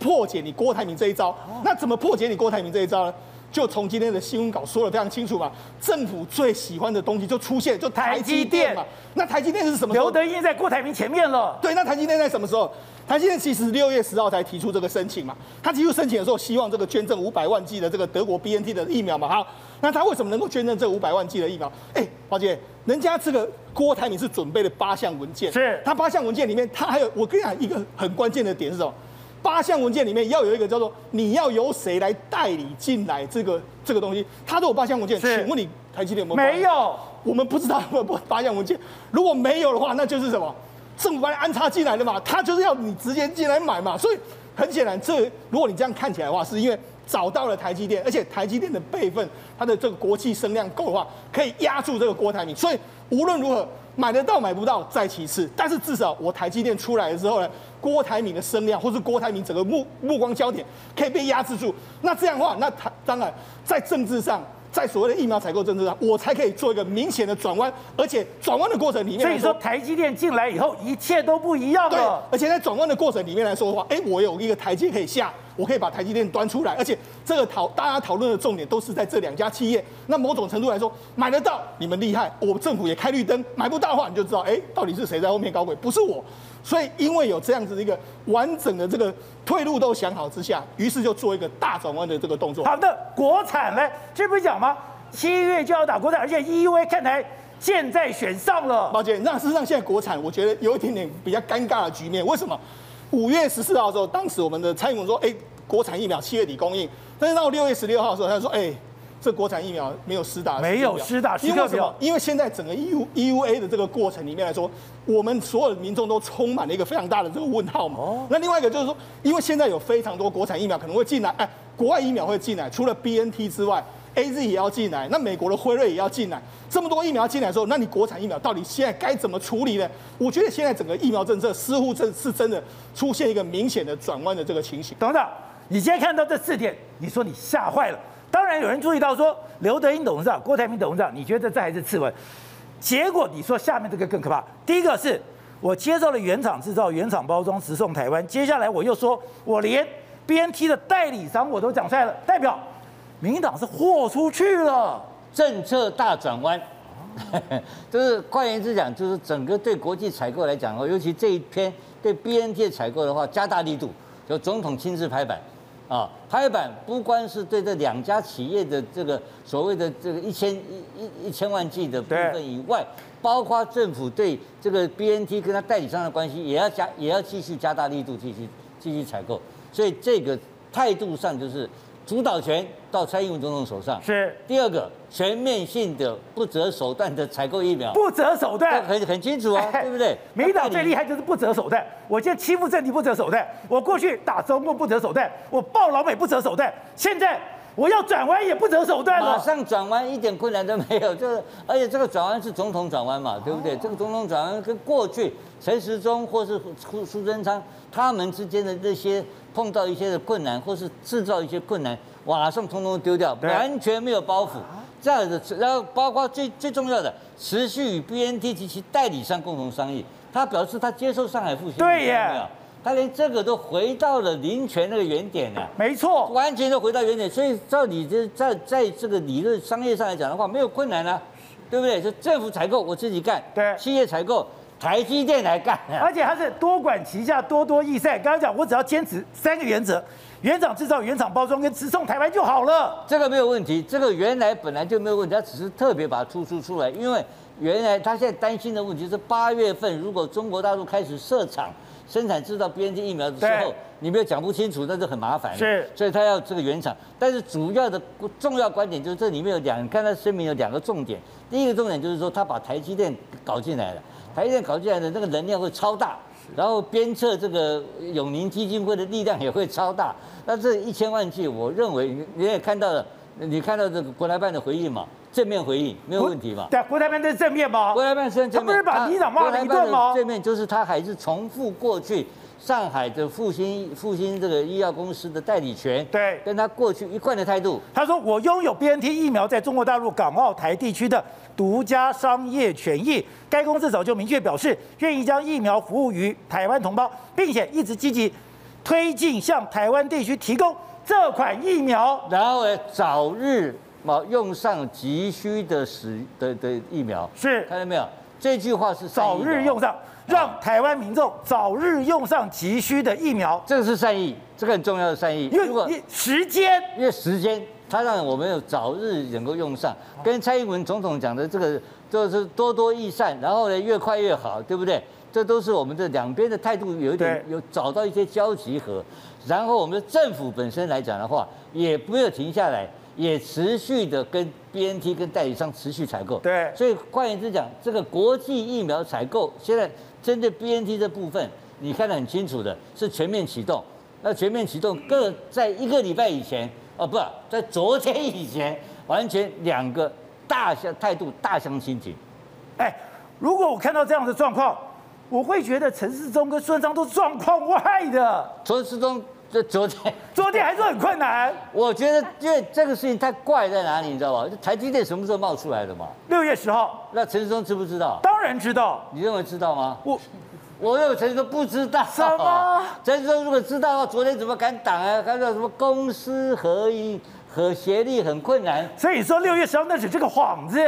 破解你郭台铭这一招。那怎么破解你郭台铭这一招呢？就从今天的新闻稿说的非常清楚嘛，政府最喜欢的东西就出现，就台积电嘛。那台积电是什么？刘德英在郭台铭前面了。对，那台积电在什么时候？台积电其实六月十号才提出这个申请嘛。他提出申请的时候，希望这个捐赠五百万剂的这个德国 BNT 的疫苗嘛。好，那他为什么能够捐赠这五百万剂的疫苗？哎，华姐，人家这个郭台铭是准备了八项文件，是他八项文件里面，他还有我跟你讲一个很关键的点是什么？八项文件里面要有一个叫做你要由谁来代理进来这个这个东西，他都有八项文件，请问你台积电有没有？没有，我们不知道有没有八项文件。如果没有的话，那就是什么？政府把你安插进来的嘛，他就是要你直接进来买嘛。所以很显然，这如果你这样看起来的话，是因为找到了台积电，而且台积电的辈分，它的这个国际声量够的话，可以压住这个郭台铭。所以无论如何。买得到买不到再其次，但是至少我台积电出来的时候呢，郭台铭的声量或是郭台铭整个目目光焦点可以被压制住。那这样的话，那他当然在政治上，在所谓的疫苗采购政策上，我才可以做一个明显的转弯，而且转弯的过程里面，所以说台积电进来以后，一切都不一样了。对，而且在转弯的过程里面来说的话，哎，我有一个台阶可以下。我可以把台积电端出来，而且这个讨大家讨论的重点都是在这两家企业。那某种程度来说，买得到你们厉害，我政府也开绿灯；买不到的话，你就知道，哎，到底是谁在后面搞鬼？不是我。所以因为有这样子的一个完整的这个退路都想好之下，于是就做一个大转弯的这个动作。好的，国产呢，这不是讲吗？七月就要打国产，而且 EUA 看来现在选上了。抱歉，那事实上现在国产，我觉得有一点点比较尴尬的局面。为什么？五月十四号的时候，当时我们的蔡英文说：“哎，国产疫苗七月底供应。”但是到六月十六号的时候，他说：“哎，这国产疫苗没有施打，没有施打，因为什么？因为现在整个 EU EUA 的这个过程里面来说，我们所有的民众都充满了一个非常大的这个问号嘛。哦。那另外一个就是说，因为现在有非常多国产疫苗可能会进来，哎，国外疫苗会进来，除了 BNT 之外。A Z 也要进来，那美国的辉瑞也要进来，这么多疫苗进来的时候，那你国产疫苗到底现在该怎么处理呢？我觉得现在整个疫苗政策似乎真是真的出现一个明显的转弯的这个情形。等等，你今天看到这四点，你说你吓坏了。当然有人注意到说，刘德音董事长、郭台铭董事长，你觉得这还是次文？结果你说下面这个更可怕。第一个是我接受了原厂制造、原厂包装、直送台湾，接下来我又说我连 B N T 的代理商我都讲出来了，代表。民进党是豁出去了，政策大转弯，就是换言之讲，就是整个对国际采购来讲哦，尤其这一篇对 BNT 采购的话，加大力度，就总统亲自拍板，啊，拍板不光是对这两家企业的这个所谓的这个一千一一一千万计的部分以外，包括政府对这个 BNT 跟他代理商的关系，也要加也要继续加大力度继续继续采购，所以这个态度上就是。主导权到蔡英文总统手上是第二个全面性的不择手段的采购疫苗，不择手段很很清楚啊，对不对？民进党最厉害就是不择手段。我现在欺负政敌不择手段，我过去打中共不择手段，我抱老美不择手段，现在我要转弯也不择手段了。马上转弯一点困难都没有，这个而且这个转弯是总统转弯嘛，对不对？这个总统转弯跟过去陈时中或是苏苏贞昌他们之间的那些。碰到一些的困难，或是制造一些困难，马上通通丢掉，完全没有包袱。这样子，然后包括最最重要的，持续与 BNT 及其代理商共同商议。他表示他接受上海复兴，对呀，他连这个都回到了林权那个原点了。没错，完全都回到原点。所以照你这在在这个理论商业上来讲的话，没有困难啊，对不对？就政府采购我自己干，对，企业采购。台积电来干，而且它是多管齐下、多多益善。刚刚讲，我只要坚持三个原则：原厂制造、原厂包装跟直送台湾就好了。这个没有问题，这个原来本来就没有问题，他只是特别把它突出出来。因为原来他现在担心的问题是，八月份如果中国大陆开始设厂生产制造 BNT 疫苗的时候，你没有讲不清楚，那就很麻烦。是，所以他要这个原厂。但是主要的重要观点就是这里面有两，你看他声明有两个重点。第一个重点就是说，他把台积电搞进来了。台积电搞进来的那个能量会超大，然后鞭策这个永宁基金会的力量也会超大。那这一千万句，我认为你也看到了，你看到这个国台办的回应嘛，正面回应没有问题嘛？对，国台办这是正面吗？国台办是正面，他不是把李长骂了一顿吗？正面就是他还是重复过去上海的复兴复兴这个医药公司的代理权，对，跟他过去一贯的态度。他说我拥有 BNT 疫苗在中国大陆港澳台地区的。独家商业权益，该公司早就明确表示愿意将疫苗服务于台湾同胞，并且一直积极推进向台湾地区提供这款疫苗，然后呢，早日用上急需的使的的疫苗。是，看到没有？这句话是早日用上，让台湾民众早日用上急需的疫苗。这个是善意，这个很重要的善意。因为时间，因为时间。它让我们有早日能够用上，跟蔡英文总统讲的这个就是多多益善，然后呢越快越好，对不对？这都是我们的两边的态度有一点有找到一些交集和，然后我们的政府本身来讲的话，也不要停下来，也持续的跟 BNT 跟代理商持续采购。对，所以换言之讲，这个国际疫苗采购现在针对 BNT 这部分，你看得很清楚的，是全面启动。那全面启动各在一个礼拜以前。哦，不在昨天以前，完全两个大相态度大相径庭。哎，如果我看到这样的状况，我会觉得陈世忠跟孙昌都是状况外的。陈时中这昨天，昨天还是很困难。我觉得，因为这个事情太怪在哪里，你知道吧？台积电什么时候冒出来的嘛？六月十号。那陈时中知不知道？当然知道。你认为知道吗？我。我认为陈时中不知道。什么？陈时中如果知道的话，昨天怎么敢挡啊？他说什么公私合一和协力很困难。所以说六月十号那只是个幌子。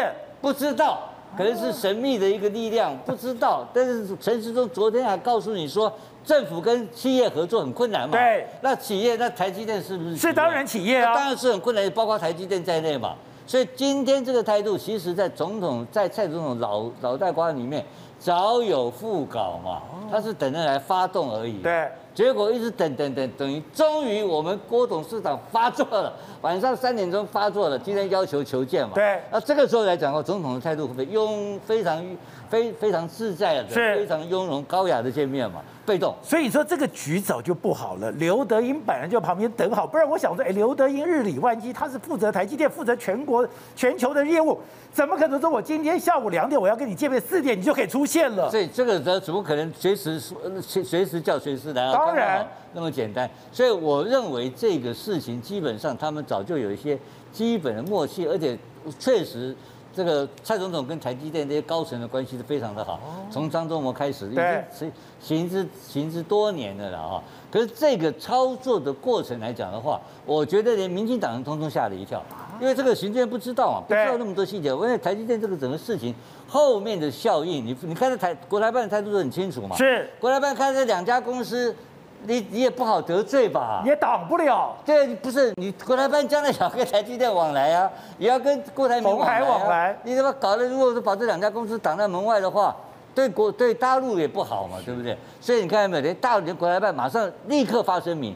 不知道，可能是神秘的一个力量，不知道。但是陈时中昨天还告诉你说，政府跟企业合作很困难嘛？对。那企业，那台积电是不是？是当然企业啊。当然是很困难，包括台积电在内嘛。所以今天这个态度，其实在总统在蔡总统脑脑袋瓜里面。早有腹稿嘛，他是等着来发动而已。对，结果一直等等等，等于终于我们郭董事长发作了，晚上三点钟发作了，今天要求求见嘛。对。那这个时候来讲，总统的态度会用非常非非常自在的，是非常雍容高雅的见面嘛。被动，所以说这个局早就不好了。刘德英本来就旁边等好，不然我想说，哎，刘德英日理万机，他是负责台积电、负责全国全球的业务，怎么可能说我今天下午两点我要跟你见面，四点你就可以出现了？所以这个呢，怎么可能随时说随随时叫随时来？当然那么简单。所以我认为这个事情基本上他们早就有一些基本的默契，而且确实。这个蔡总统跟台积电这些高层的关系是非常的好，从张忠谋开始已经行之行之多年的了哈。可是这个操作的过程来讲的话，我觉得连民进党人通通吓了一跳，因为这个行政院不知道啊，不知道那么多细节。因为台积电这个整个事情后面的效应，你你看这台国台办的态度都很清楚嘛。是国台办看这两家公司。你你也不好得罪吧？也挡不了。对，不是你国台办将来想跟台积电往来啊，也要跟郭台铭往来啊。往来。你怎么搞的？如果说把这两家公司挡在门外的话，对国对大陆也不好嘛，对不对？所以你看到没有？连大陆的国台办马上立刻发声明，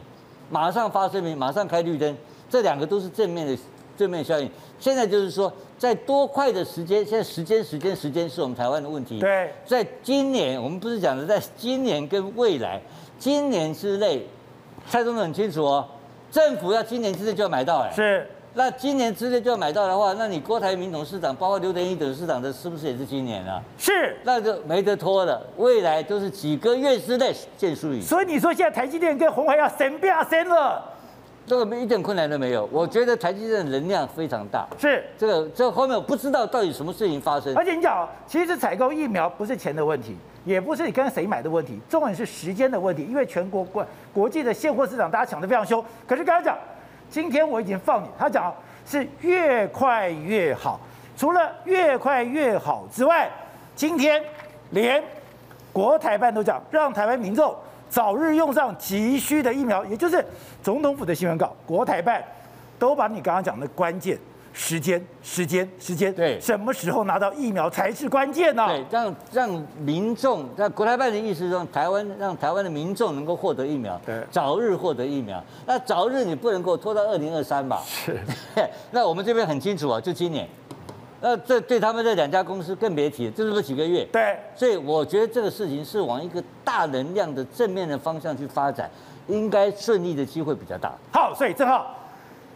马上发声明，马上开绿灯，这两个都是正面的正面效应。现在就是说，在多快的时间？现在时间时间时间是我们台湾的问题。对，在今年我们不是讲的，在今年跟未来。今年之内，蔡总统很清楚哦，政府要今年之内就要买到哎，是，那今年之内就要买到的话，那你郭台铭董事长，包括刘德英董事长的，是不是也是今年啊？是，那就没得拖了，未来都是几个月之内见输赢。所以你说现在台积电跟红海要神变神了，这个一点困难都没有。我觉得台积电的能量非常大，是这个这个后面我不知道到底什么事情发生。而且你讲，其实采购疫苗不是钱的问题。也不是你跟谁买的问题，重点是时间的问题。因为全国国国际的现货市场，大家抢得非常凶。可是刚才讲，今天我已经放你，他讲是越快越好。除了越快越好之外，今天连国台办都讲，让台湾民众早日用上急需的疫苗，也就是总统府的新闻稿，国台办都把你刚刚讲的关键。时间，时间，时间，对，什么时候拿到疫苗才是关键呢？对，让让民众，在国台办的意思是让台湾让台湾的民众能够获得疫苗，对，早日获得疫苗。那早日你不能够拖到二零二三吧？是。那我们这边很清楚啊，就今年。那这对他们这两家公司更别提了，这是不是几个月？对。所以我觉得这个事情是往一个大能量的正面的方向去发展，应该顺利的机会比较大。好，所以正好。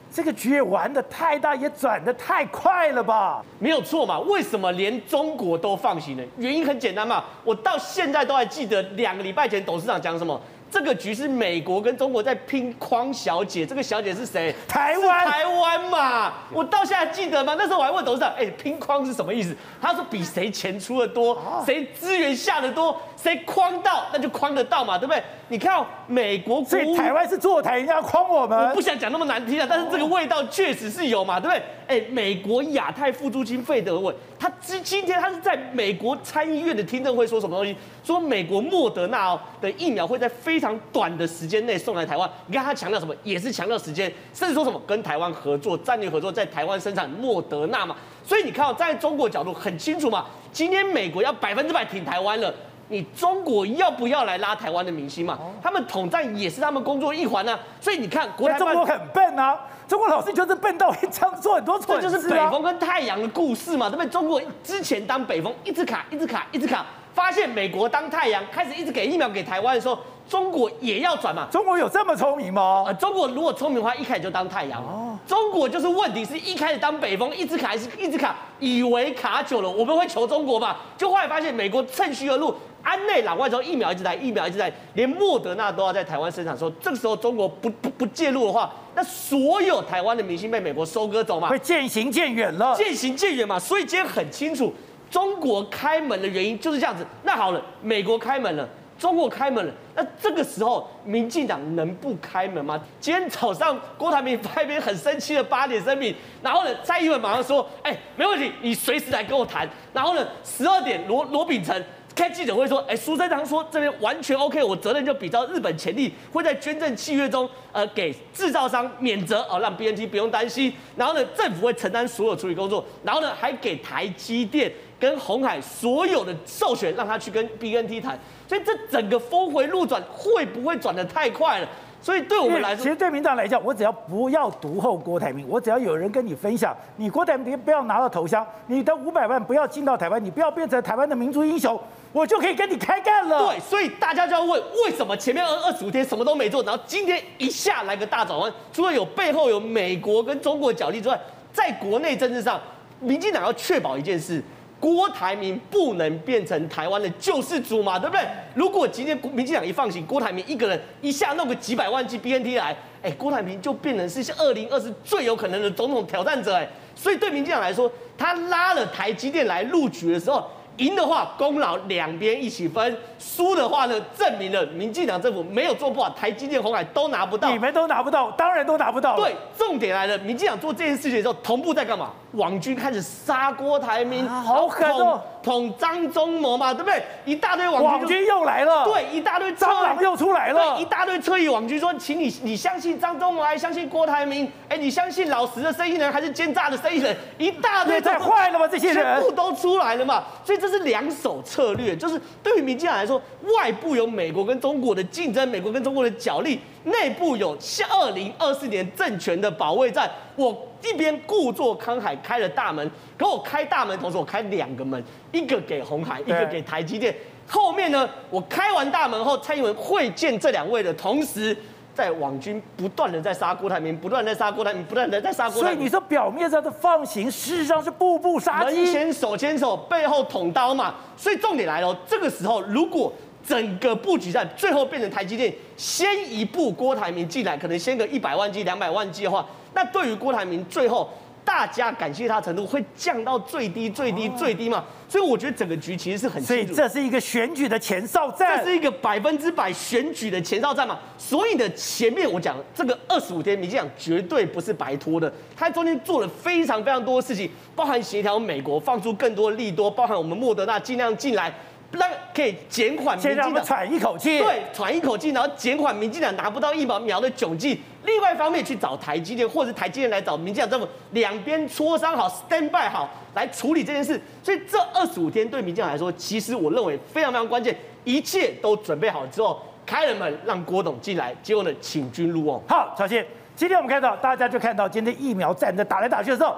这个局也玩的太大，也转的太快了吧？没有错嘛？为什么连中国都放行呢？原因很简单嘛，我到现在都还记得两个礼拜前董事长讲什么。这个局是美国跟中国在拼框小姐，这个小姐是谁？台湾，台湾嘛。我到现在还记得吗？那时候我还问董事长，哎，拼框是什么意思？他说比谁钱出的多，谁资源下的多，谁框到，那就框得到嘛，对不对？你看美国，所以台湾是坐台，人家框我们。我不想讲那么难听啊，但是这个味道确实是有嘛，对不对？哎，美国亚太副驻金费德文，他今今天他是在美国参议院的听证会说什么东西？说美国莫德纳的疫苗会在非常短的时间内送来台湾。你看他强调什么？也是强调时间，甚至说什么跟台湾合作、战略合作，在台湾生产莫德纳嘛。所以你看到在中国角度很清楚嘛，今天美国要百分之百挺台湾了。你中国要不要来拉台湾的明星嘛？他们统战也是他们工作一环啊。所以你看，国台中国很笨啊，中国老是就是笨到会这样做很多错，这就是北风跟太阳的故事嘛，对不对？中国之前当北风一直卡，一直卡，一直卡，发现美国当太阳，开始一直给疫苗给台湾的时候，中国也要转嘛。中国有这么聪明吗？呃，中国如果聪明的话，一开始就当太阳。哦，中国就是问题是一开始当北风，一直卡，一直卡，以为卡久了我们会求中国吧，就后来发现美国趁虚而入。安内攘外之后，疫苗一直来，疫苗一直来，连莫德纳都要在台湾生产。说这个时候中国不不不介入的话，那所有台湾的明星被美国收割走嘛？会渐行渐远了。渐行渐远嘛，所以今天很清楚，中国开门的原因就是这样子。那好了，美国开门了，中国开门了，那这个时候民进党能不开门吗？今天早上郭台铭发一篇很生气的八点声明，然后呢，蔡英文马上说，哎，没问题，你随时来跟我谈。然后呢，十二点罗罗秉成。开记者会说，哎，苏贞昌说这边完全 OK，我责任就比照日本潜力，会在捐赠契约中，呃，给制造商免责哦，让 BNT 不用担心。然后呢，政府会承担所有处理工作，然后呢，还给台积电跟鸿海所有的授权，让他去跟 BNT 谈。所以这整个峰回路转，会不会转得太快了？所以对我们来说，其实对民进党来讲，我只要不要独后郭台铭，我只要有人跟你分享，你郭台铭不要拿到头香，你的五百万不要进到台湾，你不要变成台湾的民族英雄，我就可以跟你开干了。对，所以大家就要问，为什么前面二二十五天什么都没做，然后今天一下来个大转弯？除了有背后有美国跟中国的角力之外，在国内政治上，民进党要确保一件事。郭台铭不能变成台湾的救世主嘛，对不对？如果今天民进党一放行，郭台铭一个人一下弄个几百万剂 BNT 来，哎，郭台铭就变成是二零二四最有可能的总统挑战者，哎，所以对民进党来说，他拉了台积电来入局的时候。赢的话，功劳两边一起分；输的话呢，证明了民进党政府没有做不好，台积电、鸿海都拿不到。你们都拿不到，当然都拿不到。对，重点来了，民进党做这件事情的时候，同步在干嘛？网军开始杀郭台铭，啊、好狠哦！捧张忠谋嘛，对不对？一大堆网军，网军又来了。对，一大堆蟑螂又出来了。对，一大堆侧翼网军说，请你，你相信张忠谋，还相信郭台铭？哎，你相信老实的生意人，还是奸诈的生意人？一大堆，太坏了吧？这些人全部都出来了嘛？所以这是两手。策略就是对于民进党来说，外部有美国跟中国的竞争，美国跟中国的角力；内部有二零二四年政权的保卫战。我一边故作慷慨开了大门，可我开大门同时，我开两个门，一个给鸿海，一个给台积电。后面呢，我开完大门后，蔡英文会见这两位的同时。在网军不断的在杀郭台铭，不断的在杀郭台铭，不断的在杀郭台铭。所以你说表面上的放行，事实上是步步杀机。门前手牵手，背后捅刀嘛。所以重点来了，这个时候如果整个布局在最后变成台积电先一步郭台铭进来，可能先个一百万剂、两百万剂的话，那对于郭台铭最后。大家感谢他程度会降到最低最低最低嘛？所以我觉得整个局其实是很。所以这是一个选举的前哨战，这是一个百分之百选举的前哨战嘛。所以的，前面我讲这个二十五天，民进党绝对不是白拖的，他中间做了非常非常多的事情，包含协调美国放出更多的利多，包含我们莫德纳尽量进来。让可以减缓民进党喘一口气，对，喘一口气，然后减缓民进党拿不到疫苗苗的窘境。另外一方面，去找台积电，或者台积电来找民进党政府，两边磋商好，stand by 好，来处理这件事。所以这二十五天对民进党来说，其实我认为非常非常关键。一切都准备好了之后，开了门让郭董进来，结果呢，请君入瓮。好，小谢，今天我们看到大家就看到今天疫苗战在打来打去的时候，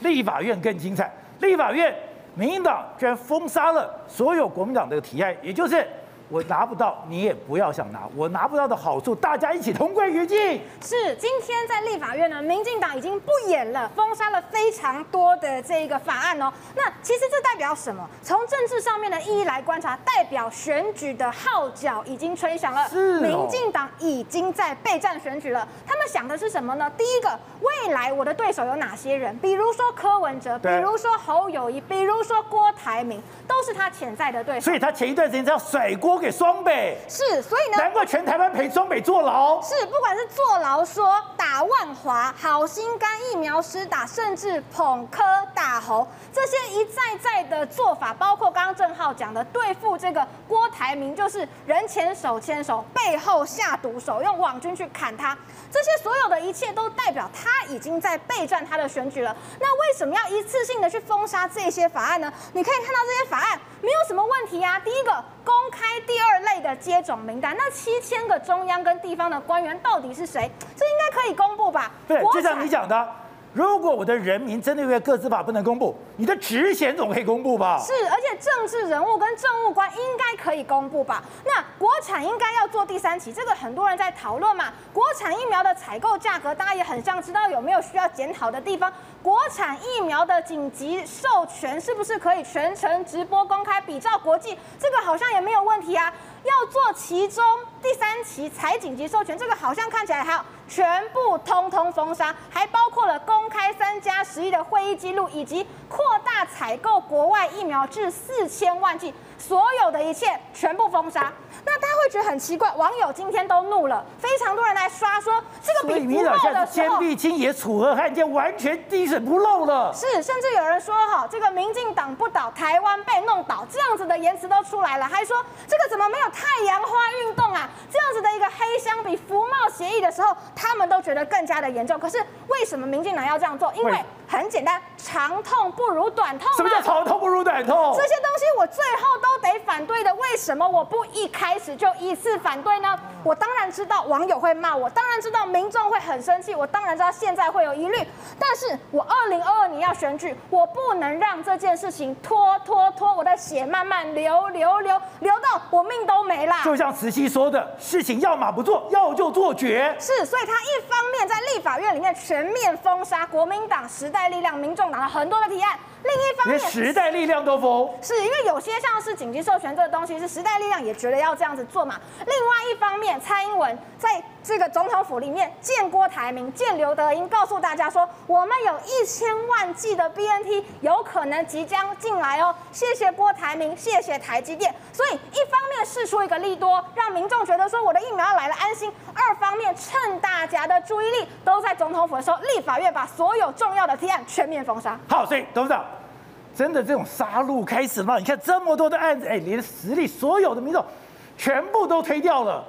立法院更精彩，立法院。民进党居然封杀了所有国民党的提案，也就是。我拿不到，你也不要想拿。我拿不到的好处，大家一起同归于尽。是，今天在立法院呢，民进党已经不演了，封杀了非常多的这一个法案哦。那其实这代表什么？从政治上面的意义来观察，代表选举的号角已经吹响了。是，民进党已经在备战选举了。他们想的是什么呢？第一个，未来我的对手有哪些人？比如说柯文哲，比如说侯友谊，比如说郭台铭，都是他潜在的对手。所以他前一段时间要甩锅。给双北是，所以呢，难怪全台湾陪双北坐牢。是，不管是坐牢说打万华，好心肝疫苗施打，甚至捧科打猴，这些一再再的做法，包括刚刚郑浩讲的对付这个郭台铭，就是人前手牵手，背后下毒手，用网军去砍他。这些所有的一切都代表他已经在备战他的选举了。那为什么要一次性的去封杀这些法案呢？你可以看到这些法案没有什么问题啊。第一个，公开第二类的接种名单，那七千个中央跟地方的官员到底是谁？这应该可以公布吧？对，就像你讲的。如果我的人民真的因为个资法不能公布，你的职衔总可以公布吧？是，而且政治人物跟政务官应该可以公布吧？那国产应该要做第三期，这个很多人在讨论嘛。国产疫苗的采购价格，大家也很想知道有没有需要检讨的地方。国产疫苗的紧急授权是不是可以全程直播公开，比照国际？这个好像也没有问题啊。要做其中第三期才紧急授权，这个好像看起来还要全部通通封杀，还包括了公开三加十一的会议记录，以及扩大采购国外疫苗至四千万剂，所有的一切全部封杀。那大家会会觉得很奇怪，网友今天都怒了，非常多人来刷说这个比福茂的时候，坚壁清野楚河汉界完全滴水不漏了。是，甚至有人说哈，这个民进党不倒，台湾被弄倒，这样子的言辞都出来了，还说这个怎么没有太阳花运动啊？这样子的一个黑箱比服贸协议的时候，他们都觉得更加的严重。可是为什么民进党要这样做？因为很简单，长痛不如短痛。什么叫长痛不如短痛？这些东西我最后都得反对的。为什么我不一开始就一次反对呢？我当然知道网友会骂我，当然知道民众会很生气，我当然知道现在会有疑虑。但是我二零二二年要选举，我不能让这件事情拖拖拖，我的血慢慢流流流流到我命都没了。就像慈禧说的，事情要么不做，要就做绝。是，所以他一方面在立法院里面全面封杀国民党时代。时代力量、民众党的很多的提案，另一方面，时代力量都封，是因为有些像是紧急授权这个东西，是时代力量也觉得要这样子做嘛。另外一方面，蔡英文在这个总统府里面见郭台铭、见刘德英，告诉大家说，我们有一千万剂的 BNT 有可能即将进来哦。谢谢郭台铭，谢谢台积电。所以一方面试出一个利多，让民众觉得说我的疫苗要来了，安心；二方面趁大家的注意力都在总统府的时候，立法院把所有重要的提案全面封杀。好，所以董事长，真的这种杀戮开始吗？你看这么多的案子，哎，连实力所有的民众全部都推掉了。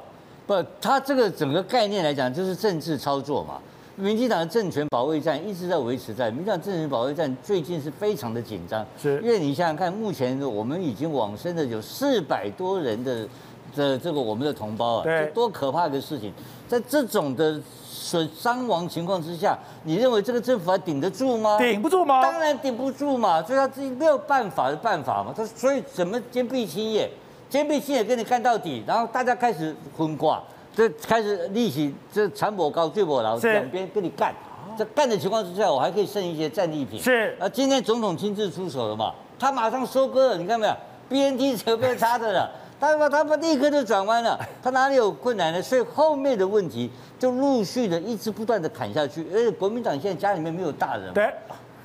不，他这个整个概念来讲，就是政治操作嘛。民进党的政权保卫战一直在维持在，民进党政权保卫战最近是非常的紧张，是因为你想想看，目前我们已经往生的有四百多人的的这个我们的同胞啊，这多可怕的事情，在这种的。损伤亡情况之下，你认为这个政府还顶得住吗？顶不住吗？当然顶不住嘛，所以他自己没有办法的办法嘛。他所以怎么坚壁清野，坚壁清野跟你干到底，然后大家开始分挂，这开始立起这长波高坠波牢，两边跟你干。这干的情况之下，我还可以剩一些战利品。是啊，今天总统亲自出手了嘛，他马上收割了，你看没有？BNT 是被插着了。他把他把立刻就转弯了，他哪里有困难呢？所以后面的问题就陆续的一直不断的砍下去，而且国民党现在家里面没有大人，对，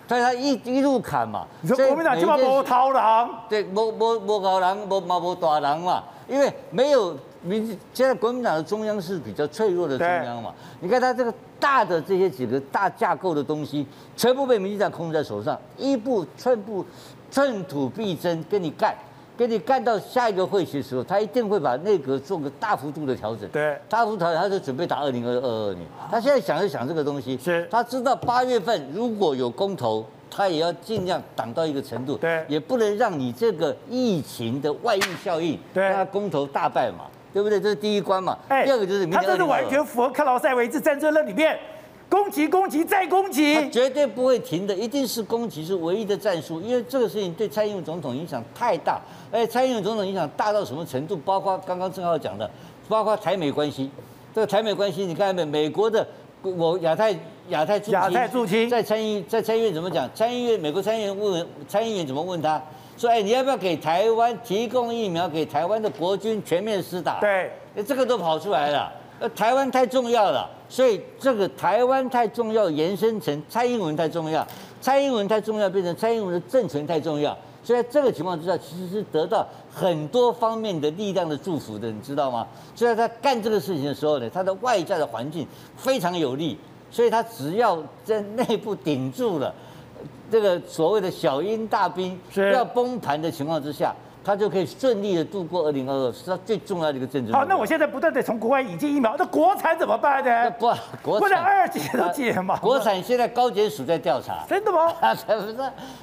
所以他一一路砍嘛。你说国民党基本上没头人，对，没没没高人，没没没大人嘛，因为没有民，现在国民党的中央是比较脆弱的中央嘛。你看他这个大的这些几个大架构的东西，全部被民进党控制在手上，一步寸步寸土必争，跟你干。给你干到下一个会期的时候，他一定会把内阁做个大幅度的调整。对，大幅度调整，他就准备打二零二二年。他现在想就想这个东西，是，他知道八月份如果有公投，他也要尽量挡到一个程度。对，也不能让你这个疫情的外溢效应，对，让他公投大败嘛，对不对？这是第一关嘛。哎，第二个就是明年，他这是完全符合克劳塞维茨战争论里面。攻击，攻击，再攻击，他绝对不会停的，一定是攻击是唯一的战术，因为这个事情对蔡英文总统影响太大，而且蔡英文总统影响大到什么程度？包括刚刚正浩讲的，包括台美关系，这个台美关系，你看没？美国的我亚太亚太亚太驻青在参议在参议院怎么讲？参议院美国参议院问参议员怎么问他？说哎，你要不要给台湾提供疫苗？给台湾的国军全面施打？对，这个都跑出来了。呃，台湾太重要了，所以这个台湾太重要，延伸成蔡英文太重要，蔡英文太重要，变成蔡英文的政权太重要。所以在这个情况之下，其实是得到很多方面的力量的祝福的，你知道吗？所以他干这个事情的时候呢，他的外在的环境非常有利，所以他只要在内部顶住了这个所谓的小英大兵要崩盘的情况之下。他就可以顺利的度过二零二二，是他最重要的一个政治。好，那我现在不断的从国外引进疫苗，那国产怎么办呢？不，国产二级都解嘛。国产现在高检署在调查。真的吗？不是，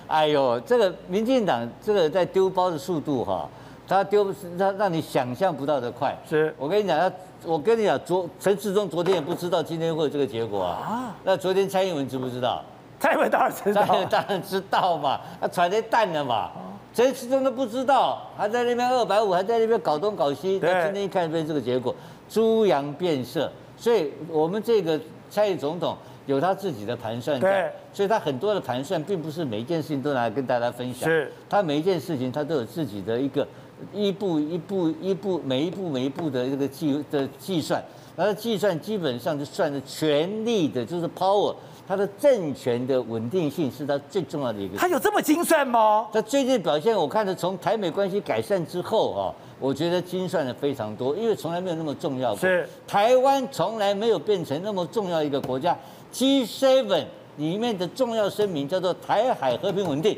哎呦，这个民进党这个在丢包的速度哈，他丢他让你想象不到的快。是我跟你讲，他我跟你讲，昨陈世忠昨天也不知道今天会有这个结果啊。啊。那昨天蔡英文知不知道？蔡英文当然知道。蔡英文当然知道嘛，他传的蛋了嘛。谁始终都不知道，还在那边二百五，还在那边搞东搞西。那今天一看，变这个结果，猪羊变色。所以，我们这个蔡总统有他自己的盘算在，所以他很多的盘算，并不是每一件事情都拿来跟大家分享。是，他每一件事情，他都有自己的一个一步一步一步每一步每一步的这个计的计算。然后计算基本上就算的全力的，就是 power。他的政权的稳定性是他最重要的一个。他有这么精算吗？他最近表现，我看着从台美关系改善之后啊，我觉得精算的非常多，因为从来没有那么重要过。是台湾从来没有变成那么重要一个国家。G7 里面的重要声明叫做台海和平稳定。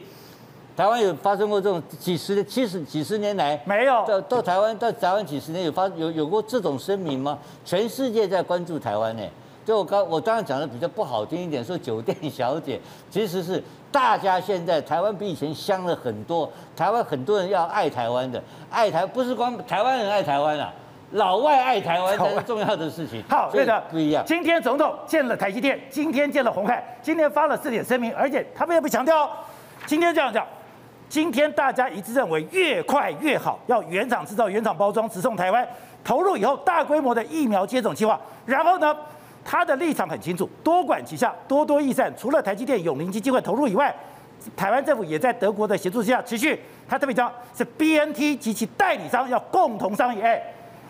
台湾有发生过这种几十年、七十几十年来没有到到台湾到台湾几十年有发有有过这种声明吗？全世界在关注台湾呢。就我刚我刚刚讲的比较不好听一点，说酒店小姐，其实是大家现在台湾比以前香了很多。台湾很多人要爱台湾的，爱台不是光台湾人爱台湾啊，老外爱台湾才是重要的事情。好，对的，不一样。今天总统见了台积电，今天见了红海，今天发了四点声明，而且他们也不强调，今天这样讲。今天大家一致认为越快越好，要原厂制造、原厂包装，直送台湾，投入以后大规模的疫苗接种计划。然后呢，他的立场很清楚，多管齐下，多多益善。除了台积电、永林基金会投入以外，台湾政府也在德国的协助之下持续。他特别讲是 BNT 及其代理商要共同商议。哎，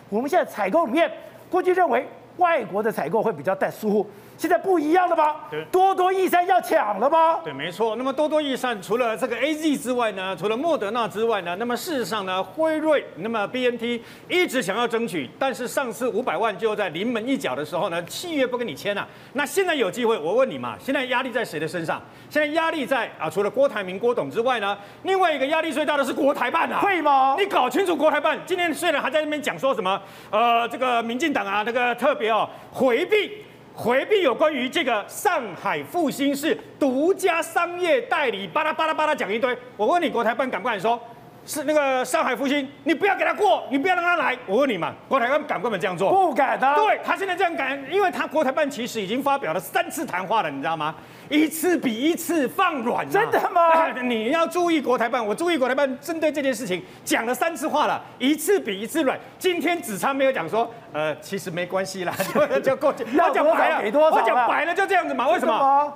我们现在采购里面，过去认为外国的采购会比较带疏忽。现在不一样了吧？对，多多益善要抢了吧？对，没错。那么多多益善除了这个 A Z 之外呢，除了莫德纳之外呢，那么事实上呢，辉瑞那么 B N T 一直想要争取，但是上次五百万就在临门一脚的时候呢，契约不跟你签啊。那现在有机会，我问你嘛，现在压力在谁的身上？现在压力在啊，除了郭台铭、郭董之外呢，另外一个压力最大的是国台办啊。会吗？你搞清楚国台办今天虽然还在那边讲说什么，呃，这个民进党啊，那个特别哦回避。回避有关于这个上海复兴是独家商业代理，巴拉巴拉巴拉讲一堆。我问你，国台办敢不敢说？是那个上海复兴，你不要给他过，你不要让他来。我问你嘛，国台办敢不敢这样做？不敢的。对，他现在这样敢，因为他国台办其实已经发表了三次谈话了，你知道吗？一次比一次放软，啊，真的吗？你要注意国台办，我注意国台办针对这件事情讲了三次话了，一次比一次软。今天子昌没有讲说，呃，其实没关系啦，就过去。要讲白了，给多少？我讲白了就这样子嘛。为什么？么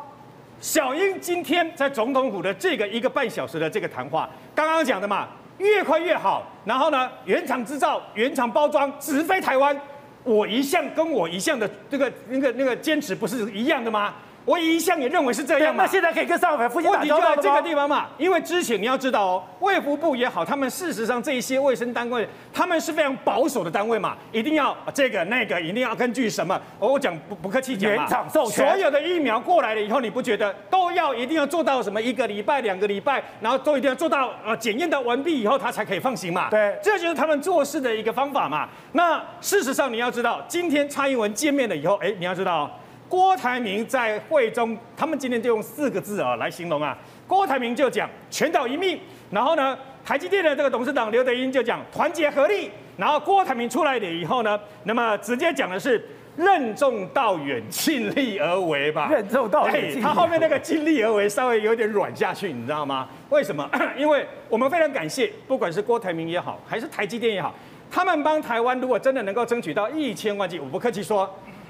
小英今天在总统府的这个一个半小时的这个谈话，刚刚讲的嘛，越快越好。然后呢，原厂制造、原厂包装，直飞台湾。我一向跟我一向的这个那个那个坚持不是一样的吗？我一向也认为是这样嘛，那现在可以跟上海复星打交道了吗？就在这个地方嘛，因为之前你要知道哦，卫福部也好，他们事实上这一些卫生单位，他们是非常保守的单位嘛，一定要这个那个，一定要根据什么？我讲不不客气讲嘛，原厂授权，所有的疫苗过来了以后，你不觉得都要一定要做到什么一个礼拜、两个礼拜，然后都一定要做到呃检验的完毕以后，他才可以放行嘛？对，这就是他们做事的一个方法嘛。那事实上你要知道，今天蔡英文见面了以后，哎，你要知道。郭台铭在会中，他们今天就用四个字啊来形容啊。郭台铭就讲全岛一命，然后呢，台积电的这个董事长刘德英就讲团结合力，然后郭台铭出来了以后呢，那么直接讲的是任重道远，尽力而为吧。任重道远，他后面那个尽力而为稍微有点软下去，你知道吗？为什么？因为我们非常感谢，不管是郭台铭也好，还是台积电也好，他们帮台湾如果真的能够争取到一千万剂，我不客气说。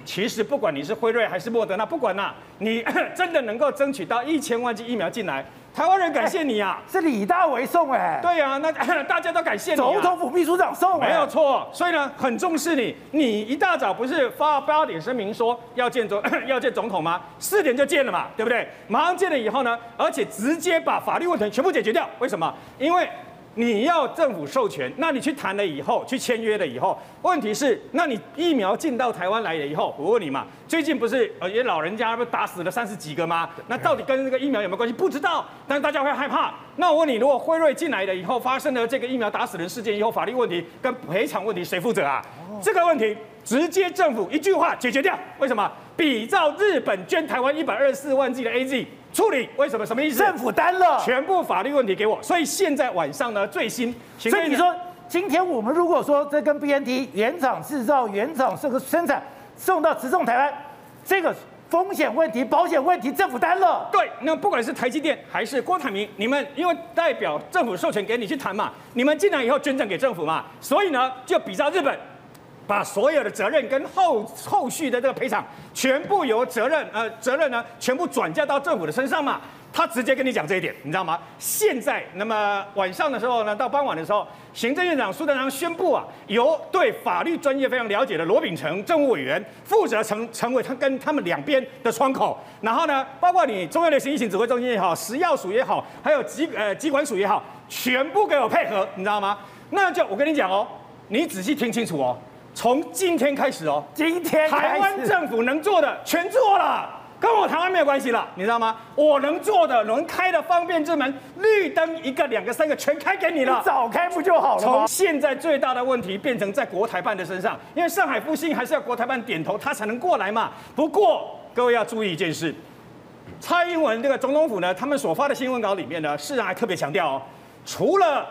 其实不管你是辉瑞还是莫德纳，不管呐，你 真的能够争取到一千万剂疫苗进来，台湾人感谢你啊！是李大为送哎，对呀，那 大家都感谢你。总统府秘书长送，没有错。所以呢，很重视你。你一大早不是发八点声明说要见总 要见总统吗？四点就见了嘛，对不对？马上见了以后呢，而且直接把法律问题全部解决掉。为什么？因为。你要政府授权，那你去谈了以后，去签约了以后，问题是，那你疫苗进到台湾来了以后，我问你嘛，最近不是呃，有老人家不打死了三十几个吗？那到底跟这个疫苗有没有关系？不知道，但是大家会害怕。那我问你，如果辉瑞进来了以后，发生了这个疫苗打死人事件以后，法律问题跟赔偿问题谁负责啊？这个问题直接政府一句话解决掉。为什么？比照日本捐台湾一百二十四万剂的 AZ。处理为什么？什么意思？政府担了全部法律问题给我，所以现在晚上呢，最新。所以你说，今天我们如果说这跟 BNT 原厂制造、原厂这个生产送到直送台湾，这个风险问题、保险问题，政府担了。对，那不管是台积电还是郭台铭，你们因为代表政府授权给你去谈嘛，你们进来以后捐赠给政府嘛，所以呢，就比照日本。把所有的责任跟后后续的这个赔偿，全部由责任呃责任呢，全部转嫁到政府的身上嘛。他直接跟你讲这一点，你知道吗？现在那么晚上的时候呢，到傍晚的时候，行政院长苏贞昌宣布啊，由对法律专业非常了解的罗秉成政务委员负责成成为他跟他们两边的窗口。然后呢，包括你中央流行疫情指挥中心也好，食药署也好，还有机呃机管署也好，全部给我配合，你知道吗？那就我跟你讲哦，你仔细听清楚哦，从今天开始哦，今天台湾政府能做的全做了。跟我台湾没有关系了，你知道吗？我能做的、能开的方便之门，绿灯一个、两个、三个，全开给你了。你早开不就好了？从现在最大的问题变成在国台办的身上，因为上海复兴还是要国台办点头，他才能过来嘛。不过各位要注意一件事，蔡英文这个总统府呢，他们所发的新闻稿里面呢，事实上还特别强调哦，除了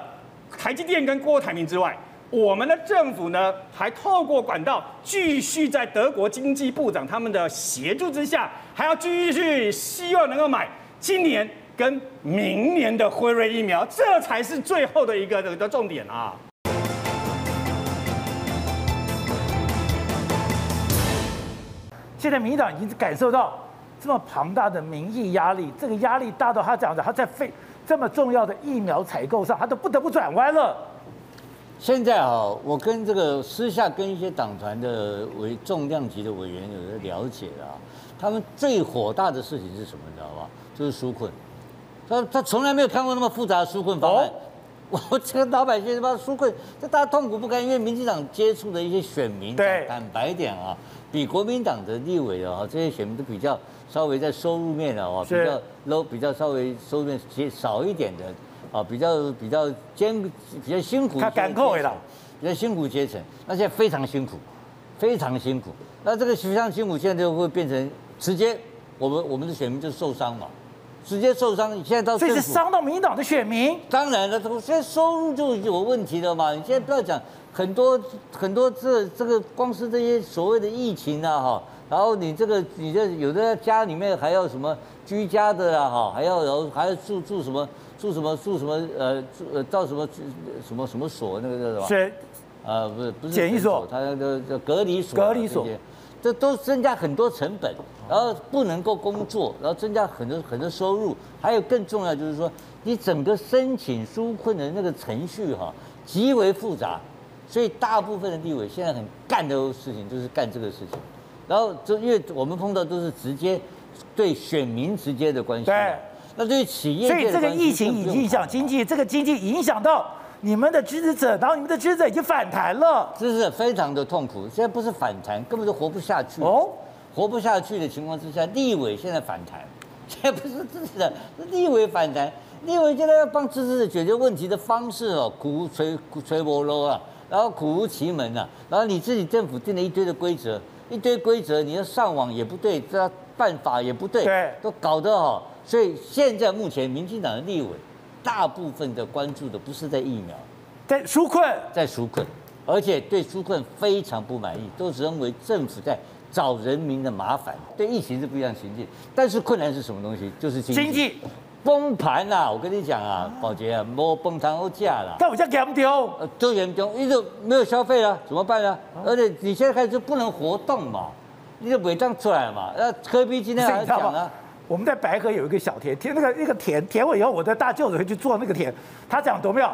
台积电跟郭台铭之外。我们的政府呢，还透过管道继续在德国经济部长他们的协助之下，还要继续希望能够买今年跟明年的辉瑞疫苗，这才是最后的一个的重点啊！现在民进党已经感受到这么庞大的民意压力，这个压力大到他讲的他在费这么重要的疫苗采购上，他都不得不转弯了。现在啊，我跟这个私下跟一些党团的委重量级的委员有的了解啊，他们最火大的事情是什么？你知道吧？就是纾困。他他从来没有看过那么复杂的纾困方案。我、哦、这个老百姓他妈纾困，这大家痛苦不堪。因为民进党接触的一些选民，对，坦白点啊，比国民党的立委啊这些选民都比较稍微在收入面的啊，比较 low，比较稍微收入面少一点的。啊，比较比较艰比较辛苦，他敢扣回来，比较辛苦阶层，那现在非常辛苦，非常辛苦。那这个非常辛苦，现在就会变成直接，我们我们的选民就受伤嘛，直接受伤。现在到这是伤到民进党的选民。当然了，这个现在收入就有问题了嘛。你现在不要讲很多很多这这个光是这些所谓的疫情啊哈，然后你这个你这有的家里面还要什么居家的啊哈，还要然后还要住住什么。住什么住什么呃住呃到什么什么什么所那个叫什么？是，呃不是不是检疫所，他那个叫隔离所。隔离所，这都增加很多成本，然后不能够工作，然后增加很多很多收入，还有更重要就是说，你整个申请纾困的那个程序哈极为复杂，所以大部分的地委现在很干的事情就是干这个事情，然后就因为我们碰到都是直接对选民直接的关系。对。那对企业，所以这个疫情已经影响经济，这个经济影响到你们的支持者，然后你们的支持者已经反弹了，这是非常的痛苦。现在不是反弹，根本就活不下去哦，活不下去的情况之下，立委现在反弹，现在不是支持者，是立委反弹，立委现在要帮支持者解决问题的方式哦，苦无垂垂不漏啊，然后苦无其门啊，然后你自己政府定了一堆的规则，一堆规则，你要上网也不对，这办法也不对，对，都搞得哦。所以现在目前民进党的立委，大部分的关注的不是在疫苗，在纾困，在纾困，而且对纾困非常不满意，都认为政府在找人民的麻烦。对疫情是不一样情境，但是困难是什么东西？就是经济，经济崩盘啊！我跟你讲啊，宝杰啊，摸崩盘后价啦。但我严重，呃，都严重，一直没有消费了，怎么办呢？而且你现在开始就不能活动嘛，你就违章出来嘛。那柯比今天还讲啊。我们在白河有一个小田，田那个那个田田尾以后，我的大舅子会去做那个田。他讲多妙，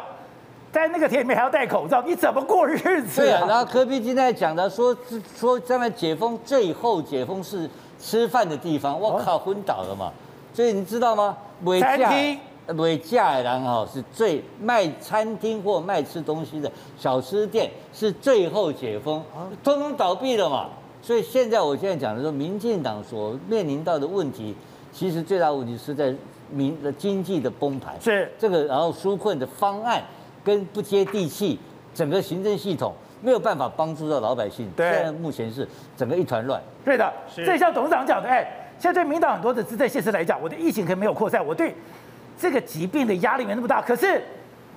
在那个田里面还要戴口罩，你怎么过日子啊？对啊，然后柯 P 今天讲的说说将来解封最后解封是吃饭的地方，我靠，昏倒了嘛。所以你知道吗？餐厅尾价然后是最卖餐厅或卖吃东西的小吃店是最后解封，通通倒闭了嘛。所以现在我现在讲的说，民进党所面临到的问题。其实最大问题是在民的经济的崩盘，是这个，然后纾困的方案跟不接地气，整个行政系统没有办法帮助到老百姓。对，现在目前是整个一团乱。对的，这像董事长讲的，哎，现在对民党很多的执政现实来讲，我的疫情可能没有扩散，我对这个疾病的压力没那么大，可是。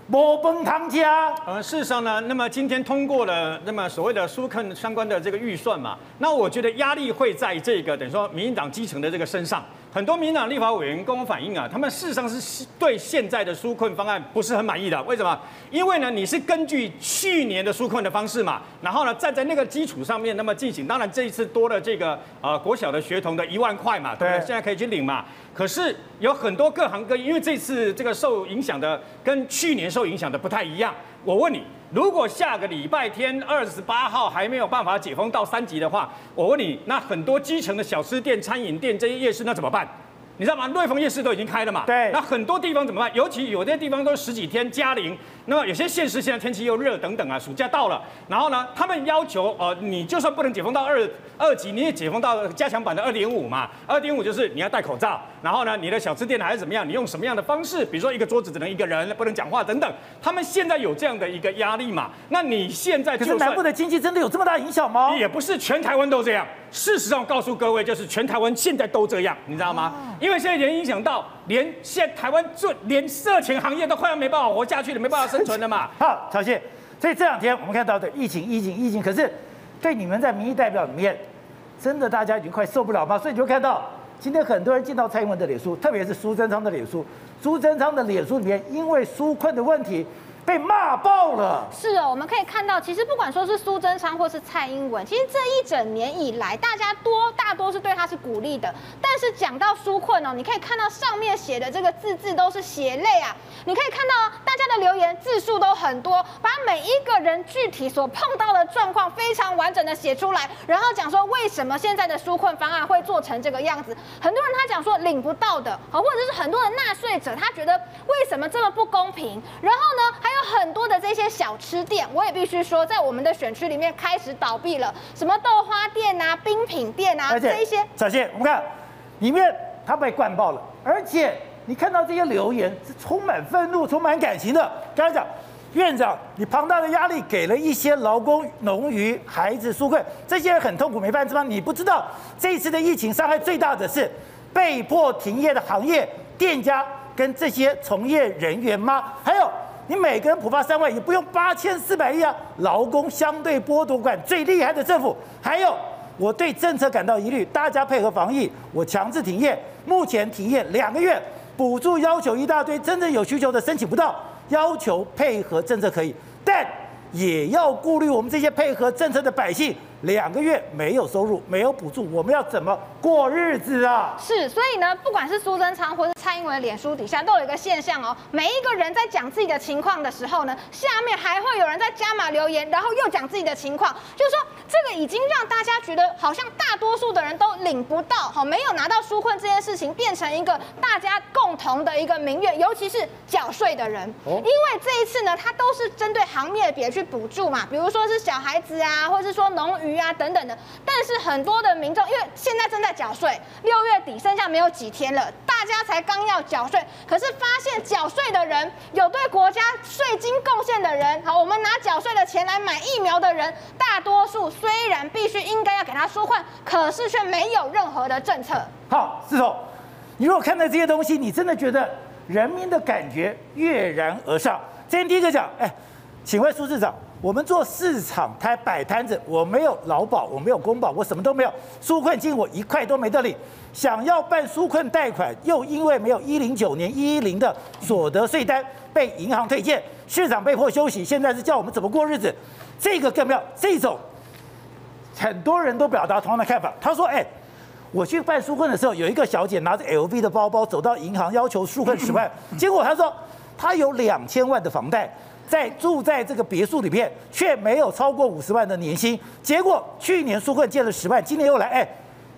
摩崩汤家。呃，事实上呢，那么今天通过了那么所谓的纾困相关的这个预算嘛，那我觉得压力会在这个等于说民进党基层的这个身上，很多民党立法委员跟我反映啊，他们事实上是对现在的纾困方案不是很满意的。为什么？因为呢，你是根据去年的纾困的方式嘛，然后呢，站在那个基础上面，那么进行。当然这一次多了这个呃国小的学童的一万块嘛，对不对？现在可以去领嘛。可是有很多各行各业，因为这次这个受影响的跟去年受影响的不太一样。我问你。如果下个礼拜天二十八号还没有办法解封到三级的话，我问你，那很多基层的小吃店、餐饮店这些夜市那怎么办？你知道吗？瑞丰夜市都已经开了嘛？对。那很多地方怎么办？尤其有些地方都十几天加零。那么有些县市现在天气又热等等啊，暑假到了，然后呢，他们要求呃，你就算不能解封到二二级，你也解封到加强版的二点五嘛。二点五就是你要戴口罩，然后呢，你的小吃店还是怎么样，你用什么样的方式？比如说一个桌子只能一个人，不能讲话等等。他们现在有这样的一个压力嘛？那你现在就可是南部的经济真的有这么大影响吗？也不是全台湾都这样。事实上，告诉各位，就是全台湾现在都这样，你知道吗？因为现在已经影响到。连现在台湾最连色情行业都快要没办法活下去了，没办法生存了嘛。好，小谢，所以这两天我们看到的疫情，疫情，疫情，可是对你们在民意代表里面，真的大家已经快受不了吗？所以你就看到今天很多人进到蔡英文的脸书，特别是苏贞昌的脸书，苏贞昌的脸书里面因为纾困的问题。被骂爆了。是哦，我们可以看到，其实不管说是苏贞昌或是蔡英文，其实这一整年以来，大家多大多是对他是鼓励的。但是讲到纾困哦，你可以看到上面写的这个字字都是血泪啊。你可以看到大家的留言字数都很多，把每一个人具体所碰到的状况非常完整的写出来，然后讲说为什么现在的纾困方案会做成这个样子。很多人他讲说领不到的，好，或者是很多的纳税者他觉得为什么这么不公平？然后呢，还有。有很多的这些小吃店，我也必须说，在我们的选区里面开始倒闭了，什么豆花店啊、冰品店啊，这一些。小谢，我们看里面它被灌爆了，而且你看到这些留言是充满愤怒、充满感情的。刚才讲，院长，你庞大的压力给了一些劳工、农渔、孩子纾困，这些人很痛苦，没饭吃吗？你不知道这一次的疫情伤害最大的是被迫停业的行业店家跟这些从业人员吗？还有。你每个人普发三万，也不用八千四百亿啊！劳工相对剥夺感最厉害的政府，还有我对政策感到疑虑，大家配合防疫，我强制停业，目前停业两个月，补助要求一大堆，真正有需求的申请不到，要求配合政策可以，但也要顾虑我们这些配合政策的百姓。两个月没有收入，没有补助，我们要怎么过日子啊？是，所以呢，不管是苏贞昌或是蔡英文的脸书底下，都有一个现象哦。每一个人在讲自己的情况的时候呢，下面还会有人在加码留言，然后又讲自己的情况，就是说这个已经让大家觉得好像大多数的人都领不到，好，没有拿到纾困这件事情，变成一个大家共同的一个民怨，尤其是缴税的人，因为这一次呢，他都是针对行业别去补助嘛，比如说是小孩子啊，或者是说农渔。啊，等等的，但是很多的民众，因为现在正在缴税，六月底剩下没有几天了，大家才刚要缴税，可是发现缴税的人有对国家税金贡献的人，好，我们拿缴税的钱来买疫苗的人，大多数虽然必须应该要给他纾困，可是却没有任何的政策。好，司统，你如果看到这些东西，你真的觉得人民的感觉跃然而上。今天第一个讲，哎，请问苏市长。我们做市场摊摆摊子，我没有劳保，我没有公保，我什么都没有，纾困金我一块都没得领。想要办纾困贷款，又因为没有一零九年一一零的所得税单，被银行推荐，市长被迫休息。现在是叫我们怎么过日子？这个更妙，这种很多人都表达同样的看法。他说：“哎，我去办纾困的时候，有一个小姐拿着 LV 的包包走到银行要求纾困十万，结果他说他有两千万的房贷。”在住在这个别墅里面，却没有超过五十万的年薪。结果去年纾困借了十万，今年又来，哎，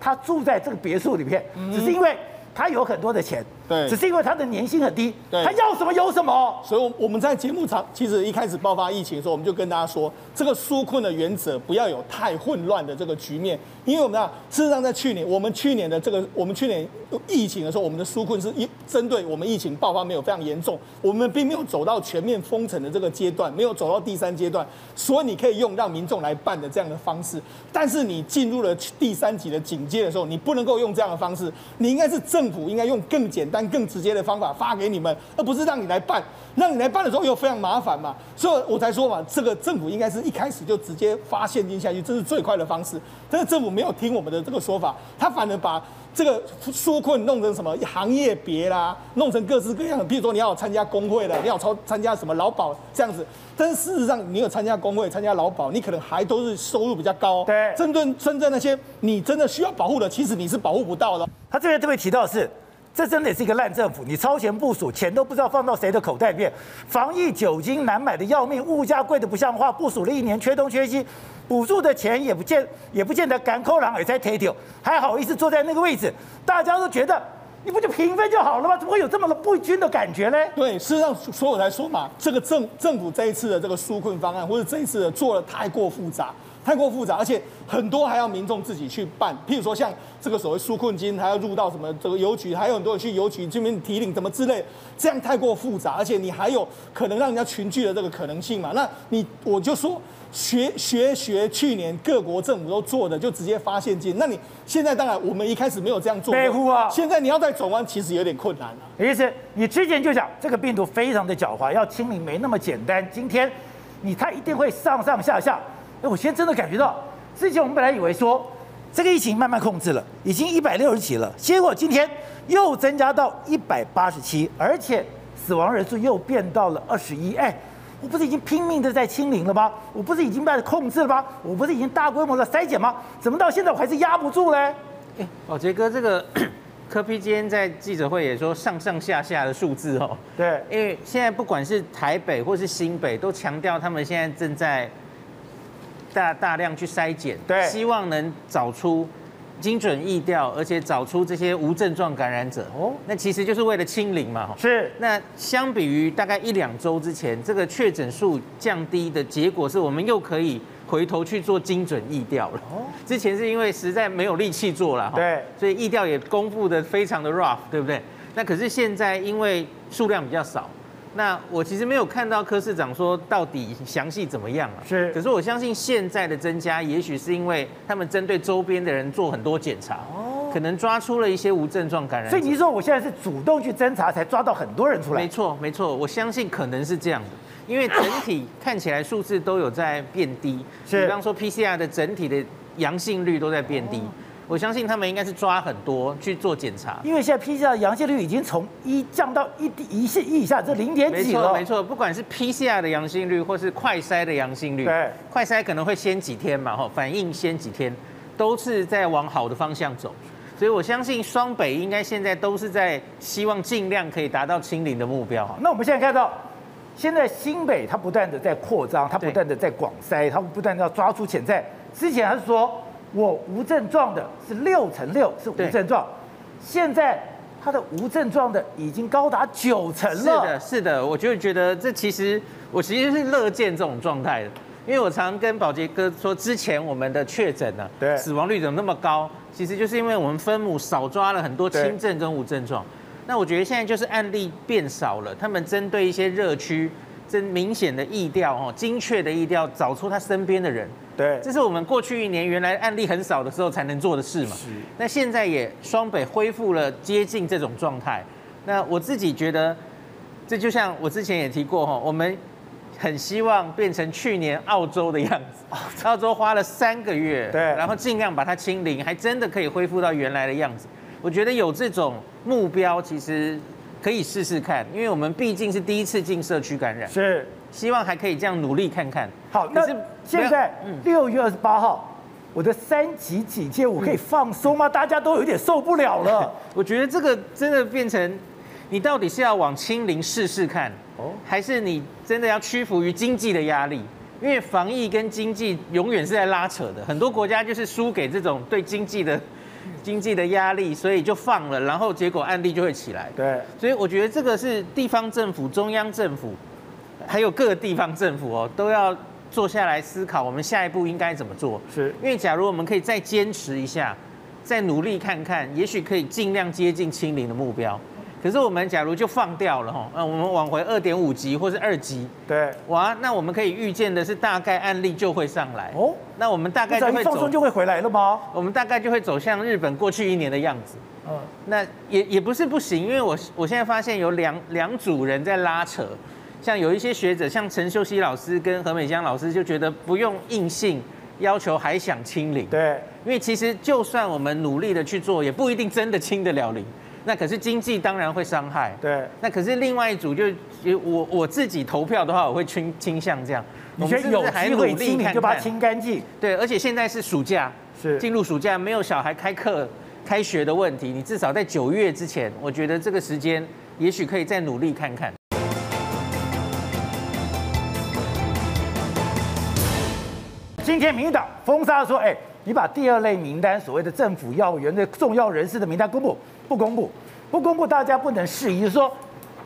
他住在这个别墅里面，只是因为他有很多的钱。对，只是因为他的年薪很低，对，他要什么有什么。所以我们在节目场，其实一开始爆发疫情的时候，我们就跟大家说，这个纾困的原则不要有太混乱的这个局面，因为我们啊，事实上在去年，我们去年的这个，我们去年疫情的时候，我们的纾困是一针对我们疫情爆发没有非常严重，我们并没有走到全面封城的这个阶段，没有走到第三阶段，所以你可以用让民众来办的这样的方式。但是你进入了第三级的警戒的时候，你不能够用这样的方式，你应该是政府应该用更简。单、更直接的方法发给你们，而不是让你来办。让你来办的时候又非常麻烦嘛，所以我才说嘛，这个政府应该是一开始就直接发现金下去，这是最快的方式。但是政府没有听我们的这个说法，他反而把这个纾困弄成什么行业别啦，弄成各式各样的。譬如说你要参加工会的，你要超参加什么劳保这样子。但是事实上，你有参加工会、参加劳保，你可能还都是收入比较高。对，针对真正那些你真的需要保护的，其实你是保护不到的。他这边特别提到的是。这真的是一个烂政府，你超前部署，钱都不知道放到谁的口袋里面。防疫酒精难买的要命，物价贵的不像话，部署了一年缺东缺西，补助的钱也不见也不见得敢扣狼也在贴掉，还好意思坐在那个位置？大家都觉得你不就平分就好了吗？怎么会有这么的不均的感觉呢？对，事实上，所以我才说嘛，这个政政府这一次的这个纾困方案，或者这一次的做的太过复杂。太过复杂，而且很多还要民众自己去办。譬如说，像这个所谓纾困金，还要入到什么这个邮局，还有很多人去邮局这边提领，怎么之类，这样太过复杂，而且你还有可能让人家群聚的这个可能性嘛？那你我就说学学学去年各国政府都做的，就直接发现金。那你现在当然我们一开始没有这样做，啊，现在你要再转弯，其实有点困难了。意思你之前就讲这个病毒非常的狡猾，要清零没那么简单。今天你他一定会上上下下。哎，我现在真的感觉到。之前我们本来以为说这个疫情慢慢控制了，已经一百六十几了，结果今天又增加到一百八十七，而且死亡人数又变到了二十一。哎，我不是已经拼命的在清零了吗？我不是已经在控制了吗？我不是已经大规模的筛检吗？怎么到现在我还是压不住嘞？哎，宝杰哥，这个 柯 P 今天在记者会也说上上下下的数字哦。对，因为现在不管是台北或是新北，都强调他们现在正在。大大量去筛检，对，希望能找出精准疫调，而且找出这些无症状感染者。哦，那其实就是为了清零嘛。是。那相比于大概一两周之前，这个确诊数降低的结果是我们又可以回头去做精准疫调了。哦。之前是因为实在没有力气做了，对，所以疫调也公布的非常的 rough，对不对？那可是现在因为数量比较少。那我其实没有看到柯市长说到底详细怎么样啊？是，可是我相信现在的增加，也许是因为他们针对周边的人做很多检查，哦，可能抓出了一些无症状感染。所以你说我现在是主动去侦查才抓到很多人出来？没错，没错，我相信可能是这样的，因为整体看起来数字都有在变低，是，比方说 PCR 的整体的阳性率都在变低。哦我相信他们应该是抓很多去做检查，因为现在 PCR 阳性率已经从一降到一一线以下，这零点几了。没错，没错，不管是 PCR 的阳性率，或是快筛的阳性率，对，快筛可能会先几天嘛，哈，反应先几天，都是在往好的方向走。所以我相信双北应该现在都是在希望尽量可以达到清零的目标。那我们现在看到，现在新北它不断的在扩张，它不断的在广塞，它不断的要抓出潜在。之前还是说。我无症状的是六成六是无症状，现在他的无症状的已经高达九成了。是的，是的，我就觉得这其实我其实是乐见这种状态的，因为我常跟保杰哥说，之前我们的确诊呢，对，死亡率怎么那么高？其实就是因为我们分母少抓了很多轻症跟无症状。那我觉得现在就是案例变少了，他们针对一些热区，真明显的意调哦，精确的意调，找出他身边的人。对，这是我们过去一年原来案例很少的时候才能做的事嘛。是。那现在也双北恢复了接近这种状态。那我自己觉得，这就像我之前也提过哈，我们很希望变成去年澳洲的样子。澳洲花了三个月，对，然后尽量把它清零，还真的可以恢复到原来的样子。我觉得有这种目标，其实可以试试看，因为我们毕竟是第一次进社区感染。是。希望还可以这样努力看看。好，那现在六月二十八号，我的三级警戒我可以放松吗？大家都有点受不了了。我觉得这个真的变成，你到底是要往清零试试看，哦，还是你真的要屈服于经济的压力？因为防疫跟经济永远是在拉扯的，很多国家就是输给这种对经济的经济的压力，所以就放了，然后结果案例就会起来。对，所以我觉得这个是地方政府、中央政府。还有各个地方政府哦，都要坐下来思考，我们下一步应该怎么做？是，因为假如我们可以再坚持一下，再努力看看，也许可以尽量接近清零的目标。可是我们假如就放掉了哈，那我们往回二点五级或是二级，对，哇，那我们可以预见的是，大概案例就会上来哦。那我们大概就会放松就会回来了吗？我们大概就会走向日本过去一年的样子。嗯，那也也不是不行，因为我我现在发现有两两组人在拉扯，像有一些学者，像陈秀熙老师跟何美江老师就觉得不用硬性要求还想清零，对，因为其实就算我们努力的去做，也不一定真的清得了零。那可是经济当然会伤害，对。那可是另外一组就我我自己投票的话，我会倾倾向这样。你觉得有机会清你就把它清干净？对，而且现在是暑假，是进入暑假，没有小孩开课、开学的问题。你至少在九月之前，我觉得这个时间也许可以再努力看看。今天民进党封杀说，哎，你把第二类名单，所谓的政府要员的重要人士的名单公布，不公布，不公布，大家不能质疑说，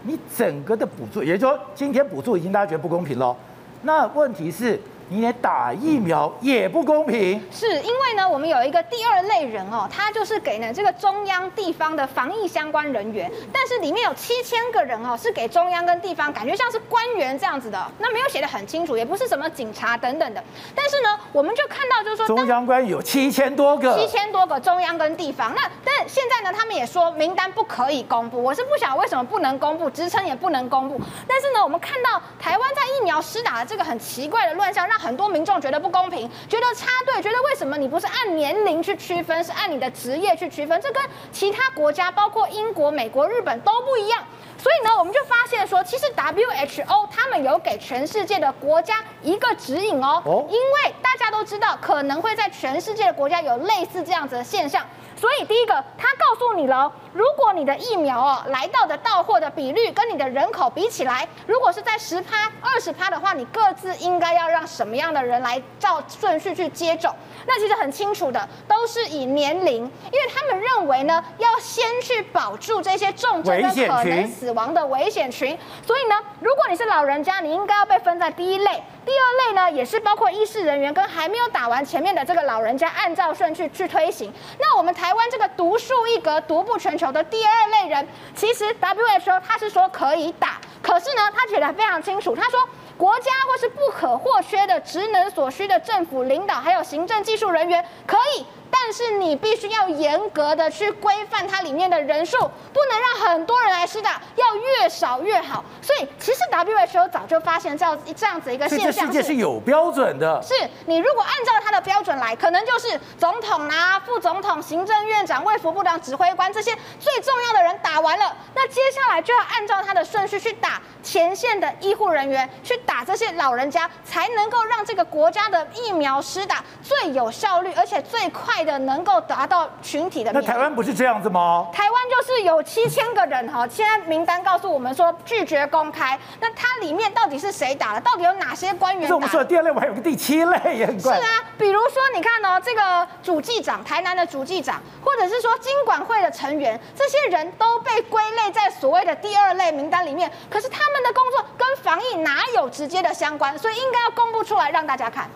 你整个的补助，也就是说，今天补助已经大家觉得不公平了。那问题是？你连打疫苗也不公平，是因为呢，我们有一个第二类人哦，他就是给呢这个中央地方的防疫相关人员，但是里面有七千个人哦，是给中央跟地方，感觉像是官员这样子的，那没有写的很清楚，也不是什么警察等等的，但是呢，我们就看到就是说中央官员有七千多个，七千多个中央跟地方，那但现在呢，他们也说名单不可以公布，我是不晓得为什么不能公布，职称也不能公布，但是呢，我们看到台湾在疫苗施打的这个很奇怪的乱象，让很多民众觉得不公平，觉得插队，觉得为什么你不是按年龄去区分，是按你的职业去区分？这跟其他国家，包括英国、美国、日本都不一样。所以呢，我们就发现说，其实 WHO 他们有给全世界的国家一个指引哦，因为大家都知道可能会在全世界的国家有类似这样子的现象。所以第一个，他告诉你了，如果你的疫苗哦来到的到货的比率跟你的人口比起来，如果是在十趴、二十趴的话，你各自应该要让什么样的人来照顺序去接种？那其实很清楚的，都是以年龄，因为他们认为呢，要先去保住这些重症跟可能死亡的危险群。所以呢，如果你是老人家，你应该要被分在第一类。第二类呢，也是包括医事人员跟还没有打完前面的这个老人家，按照顺序去推行。那我们台湾这个独树一格、独步全球的第二类人，其实 WHO 他是说可以打，可是呢，他写得非常清楚，他说国家或是不可或缺的职能所需的政府领导还有行政技术人员可以。但是你必须要严格的去规范它里面的人数，不能让很多人来施打，要越少越好。所以其实 WHO 早就发现这样这样子一个现象，世界是有标准的。是你如果按照它的标准来，可能就是总统啊、副总统、行政院长、卫福部长、指挥官这些最重要的人打完了，那接下来就要按照他的顺序去打前线的医护人员，去打这些老人家，才能够让这个国家的疫苗施打最有效率，而且最快。的能够达到群体的。那台湾不是这样子吗？台湾就是有七千个人哈，现在名单告诉我们说拒绝公开。那它里面到底是谁打了？到底有哪些官员打？是我们说的第二类，我还有个第七类也很怪。是啊，比如说你看哦，这个主计长，台南的主计长，或者是说经管会的成员，这些人都被归类在所谓的第二类名单里面。可是他们的工作跟防疫哪有直接的相关？所以应该要公布出来让大家看。